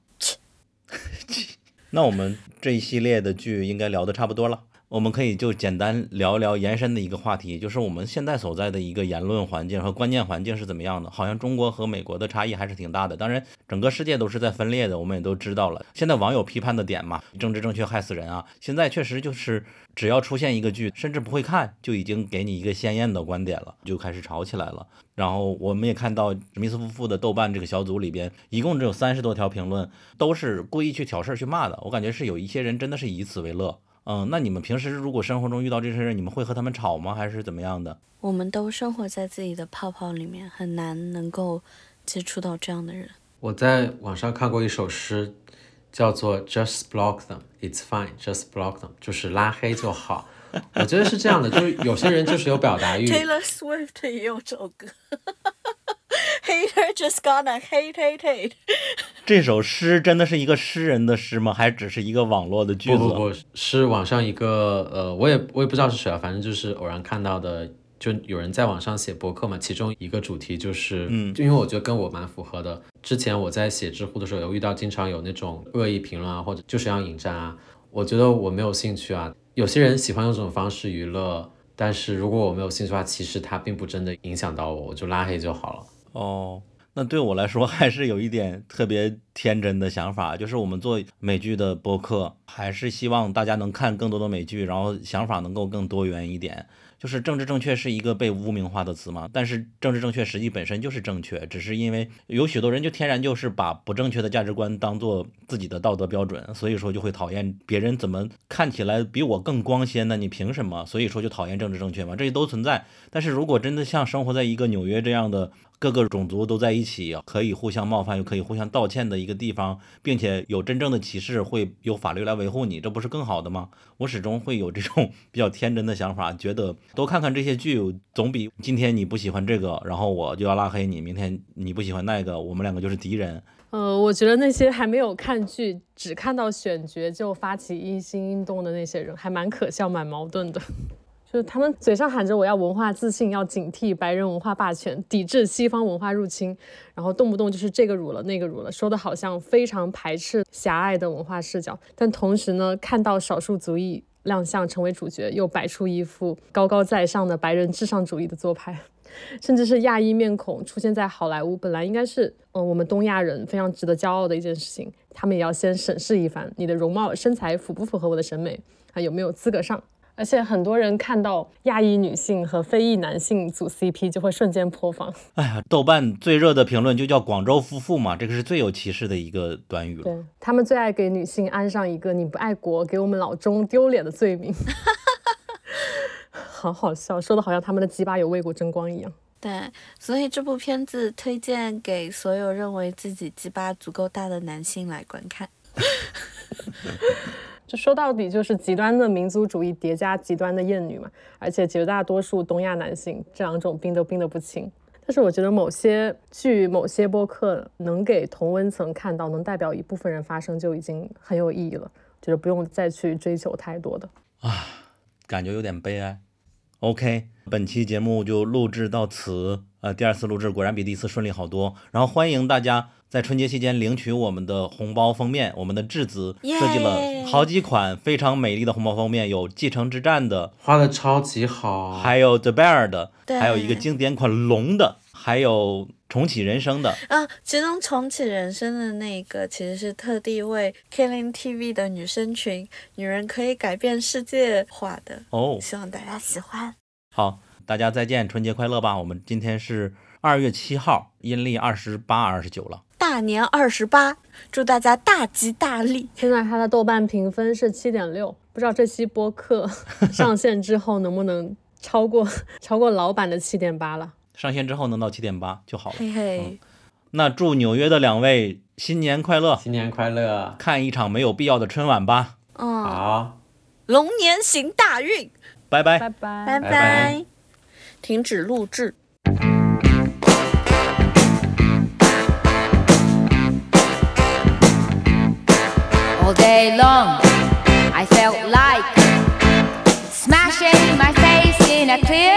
Speaker 1: 那我们这一系列的剧应该聊的差不多了，我们可以就简单聊一聊延伸的一个话题，就是我们现在所在的一个言论环境和观念环境是怎么样的？好像中国和美国的差异还是挺大的。当然，整个世界都是在分裂的，我们也都知道了。现在网友批判的点嘛，政治正确害死人啊！现在确实就是只要出现一个剧，甚至不会看，就已经给你一个鲜艳的观点了，就开始吵起来了。然后我们也看到史密斯夫妇的豆瓣这个小组里边，一共只有三十多条评论，都是故意去挑事儿去骂的。我感觉是有一些人真的是以此为乐。嗯，那你们平时如果生活中遇到这些人，你们会和他们吵吗？还是怎么样的？
Speaker 4: 我们都生活在自己的泡泡里面，很难能够接触到这样的人。
Speaker 3: 我在网上看过一首诗，叫做 "Just block them, it's fine. Just block them"，就是拉黑就好。我觉得是这样的，就是有些人就是有表达欲。
Speaker 4: Taylor Swift 也有这首歌 Hater just gonna hate hate hate。
Speaker 1: 这首诗真的是一个诗人的诗吗？还只是一个网络的句子？
Speaker 3: 不不不，是网上一个呃，我也我也不知道是谁啊，反正就是偶然看到的，就有人在网上写博客嘛，其中一个主题就是，
Speaker 1: 嗯
Speaker 3: 就因为我觉得跟我蛮符合的。之前我在写知乎的时候，有遇到经常有那种恶意评论啊，或者就是要引战啊，我觉得我没有兴趣啊。有些人喜欢用这种方式娱乐，但是如果我没有兴趣的话，其实它并不真的影响到我，我就拉黑就好了。
Speaker 1: 哦，那对我来说还是有一点特别天真的想法，就是我们做美剧的播客，还是希望大家能看更多的美剧，然后想法能够更多元一点。就是政治正确是一个被污名化的词嘛，但是政治正确实际本身就是正确，只是因为有许多人就天然就是把不正确的价值观当做自己的道德标准，所以说就会讨厌别人怎么看起来比我更光鲜呢？你凭什么？所以说就讨厌政治正确嘛，这些都存在。但是如果真的像生活在一个纽约这样的各个种族都在一起，可以互相冒犯又可以互相道歉的一个地方，并且有真正的歧视会有法律来维护你，这不是更好的吗？我始终会有这种比较天真的想法，觉得多看看这些剧，总比今天你不喜欢这个，然后我就要拉黑你，明天你不喜欢那个，我们两个就是敌人。
Speaker 2: 呃，我觉得那些还没有看剧，只看到选角就发起一心运动的那些人，还蛮可笑、蛮矛盾的。就他们嘴上喊着我要文化自信，要警惕白人文化霸权，抵制西方文化入侵，然后动不动就是这个辱了那个辱了，说的好像非常排斥狭隘的文化视角，但同时呢，看到少数族裔亮相成为主角，又摆出一副高高在上的白人至上主义的做派。甚至是亚裔面孔出现在好莱坞，本来应该是嗯、我们东亚人非常值得骄傲的一件事情，他们也要先审视一番你的容貌身材符不符合我的审美啊，有没有资格上。而且很多人看到亚裔女性和非裔男性组 CP 就会瞬间破防。
Speaker 1: 哎呀，豆瓣最热的评论就叫“广州夫妇”嘛，这个是最有歧视的一个短语了。
Speaker 2: 对他们最爱给女性安上一个“你不爱国，给我们老中丢脸”的罪名，好好笑，说的好像他们的鸡巴有为国争光一样。
Speaker 4: 对，所以这部片子推荐给所有认为自己鸡巴足够大的男性来观看。
Speaker 2: 说到底就是极端的民族主义叠加极端的厌女嘛，而且绝大多数东亚男性这两种病都病得不轻。但是我觉得某些剧、某些播客能给同温层看到，能代表一部分人发声，就已经很有意义了。觉得不用再去追求太多的啊。
Speaker 1: 感觉有点悲哀。OK，本期节目就录制到此。呃，第二次录制果然比第一次顺利好多。然后欢迎大家在春节期间领取我们的红包封面，我们的质子设计了好几款非常美丽的红包封面，有《继承之战》的，
Speaker 3: 画的超级好，
Speaker 1: 还有 The Bear 的，
Speaker 4: 对
Speaker 1: 还有一个经典款龙的，还有重启人生的。
Speaker 4: 啊，其中重启人生的那个其实是特地为 Killing TV 的女生群“女人可以改变世界”画的，
Speaker 1: 哦，
Speaker 4: 希望大家喜欢。
Speaker 1: 好，大家再见，春节快乐吧！我们今天是二月七号，阴历二十八、二十九了。
Speaker 4: 大年二十八，祝大家大吉大利！
Speaker 2: 现在他的豆瓣评分是七点六，不知道这期播客 上线之后能不能超过超过老版的七点八了。
Speaker 1: 上线之后能到七点八就好了。
Speaker 4: 嘿嘿，
Speaker 1: 那祝纽约的两位新年快乐，
Speaker 3: 新年快乐！
Speaker 1: 看一场没有必要的春晚吧，
Speaker 4: 嗯，
Speaker 3: 好，
Speaker 4: 龙年行大运，
Speaker 1: 拜拜。
Speaker 2: 拜拜。
Speaker 4: 拜
Speaker 3: 拜拜
Speaker 4: 停止录制。
Speaker 5: Day long, I felt like smashing my face in a clear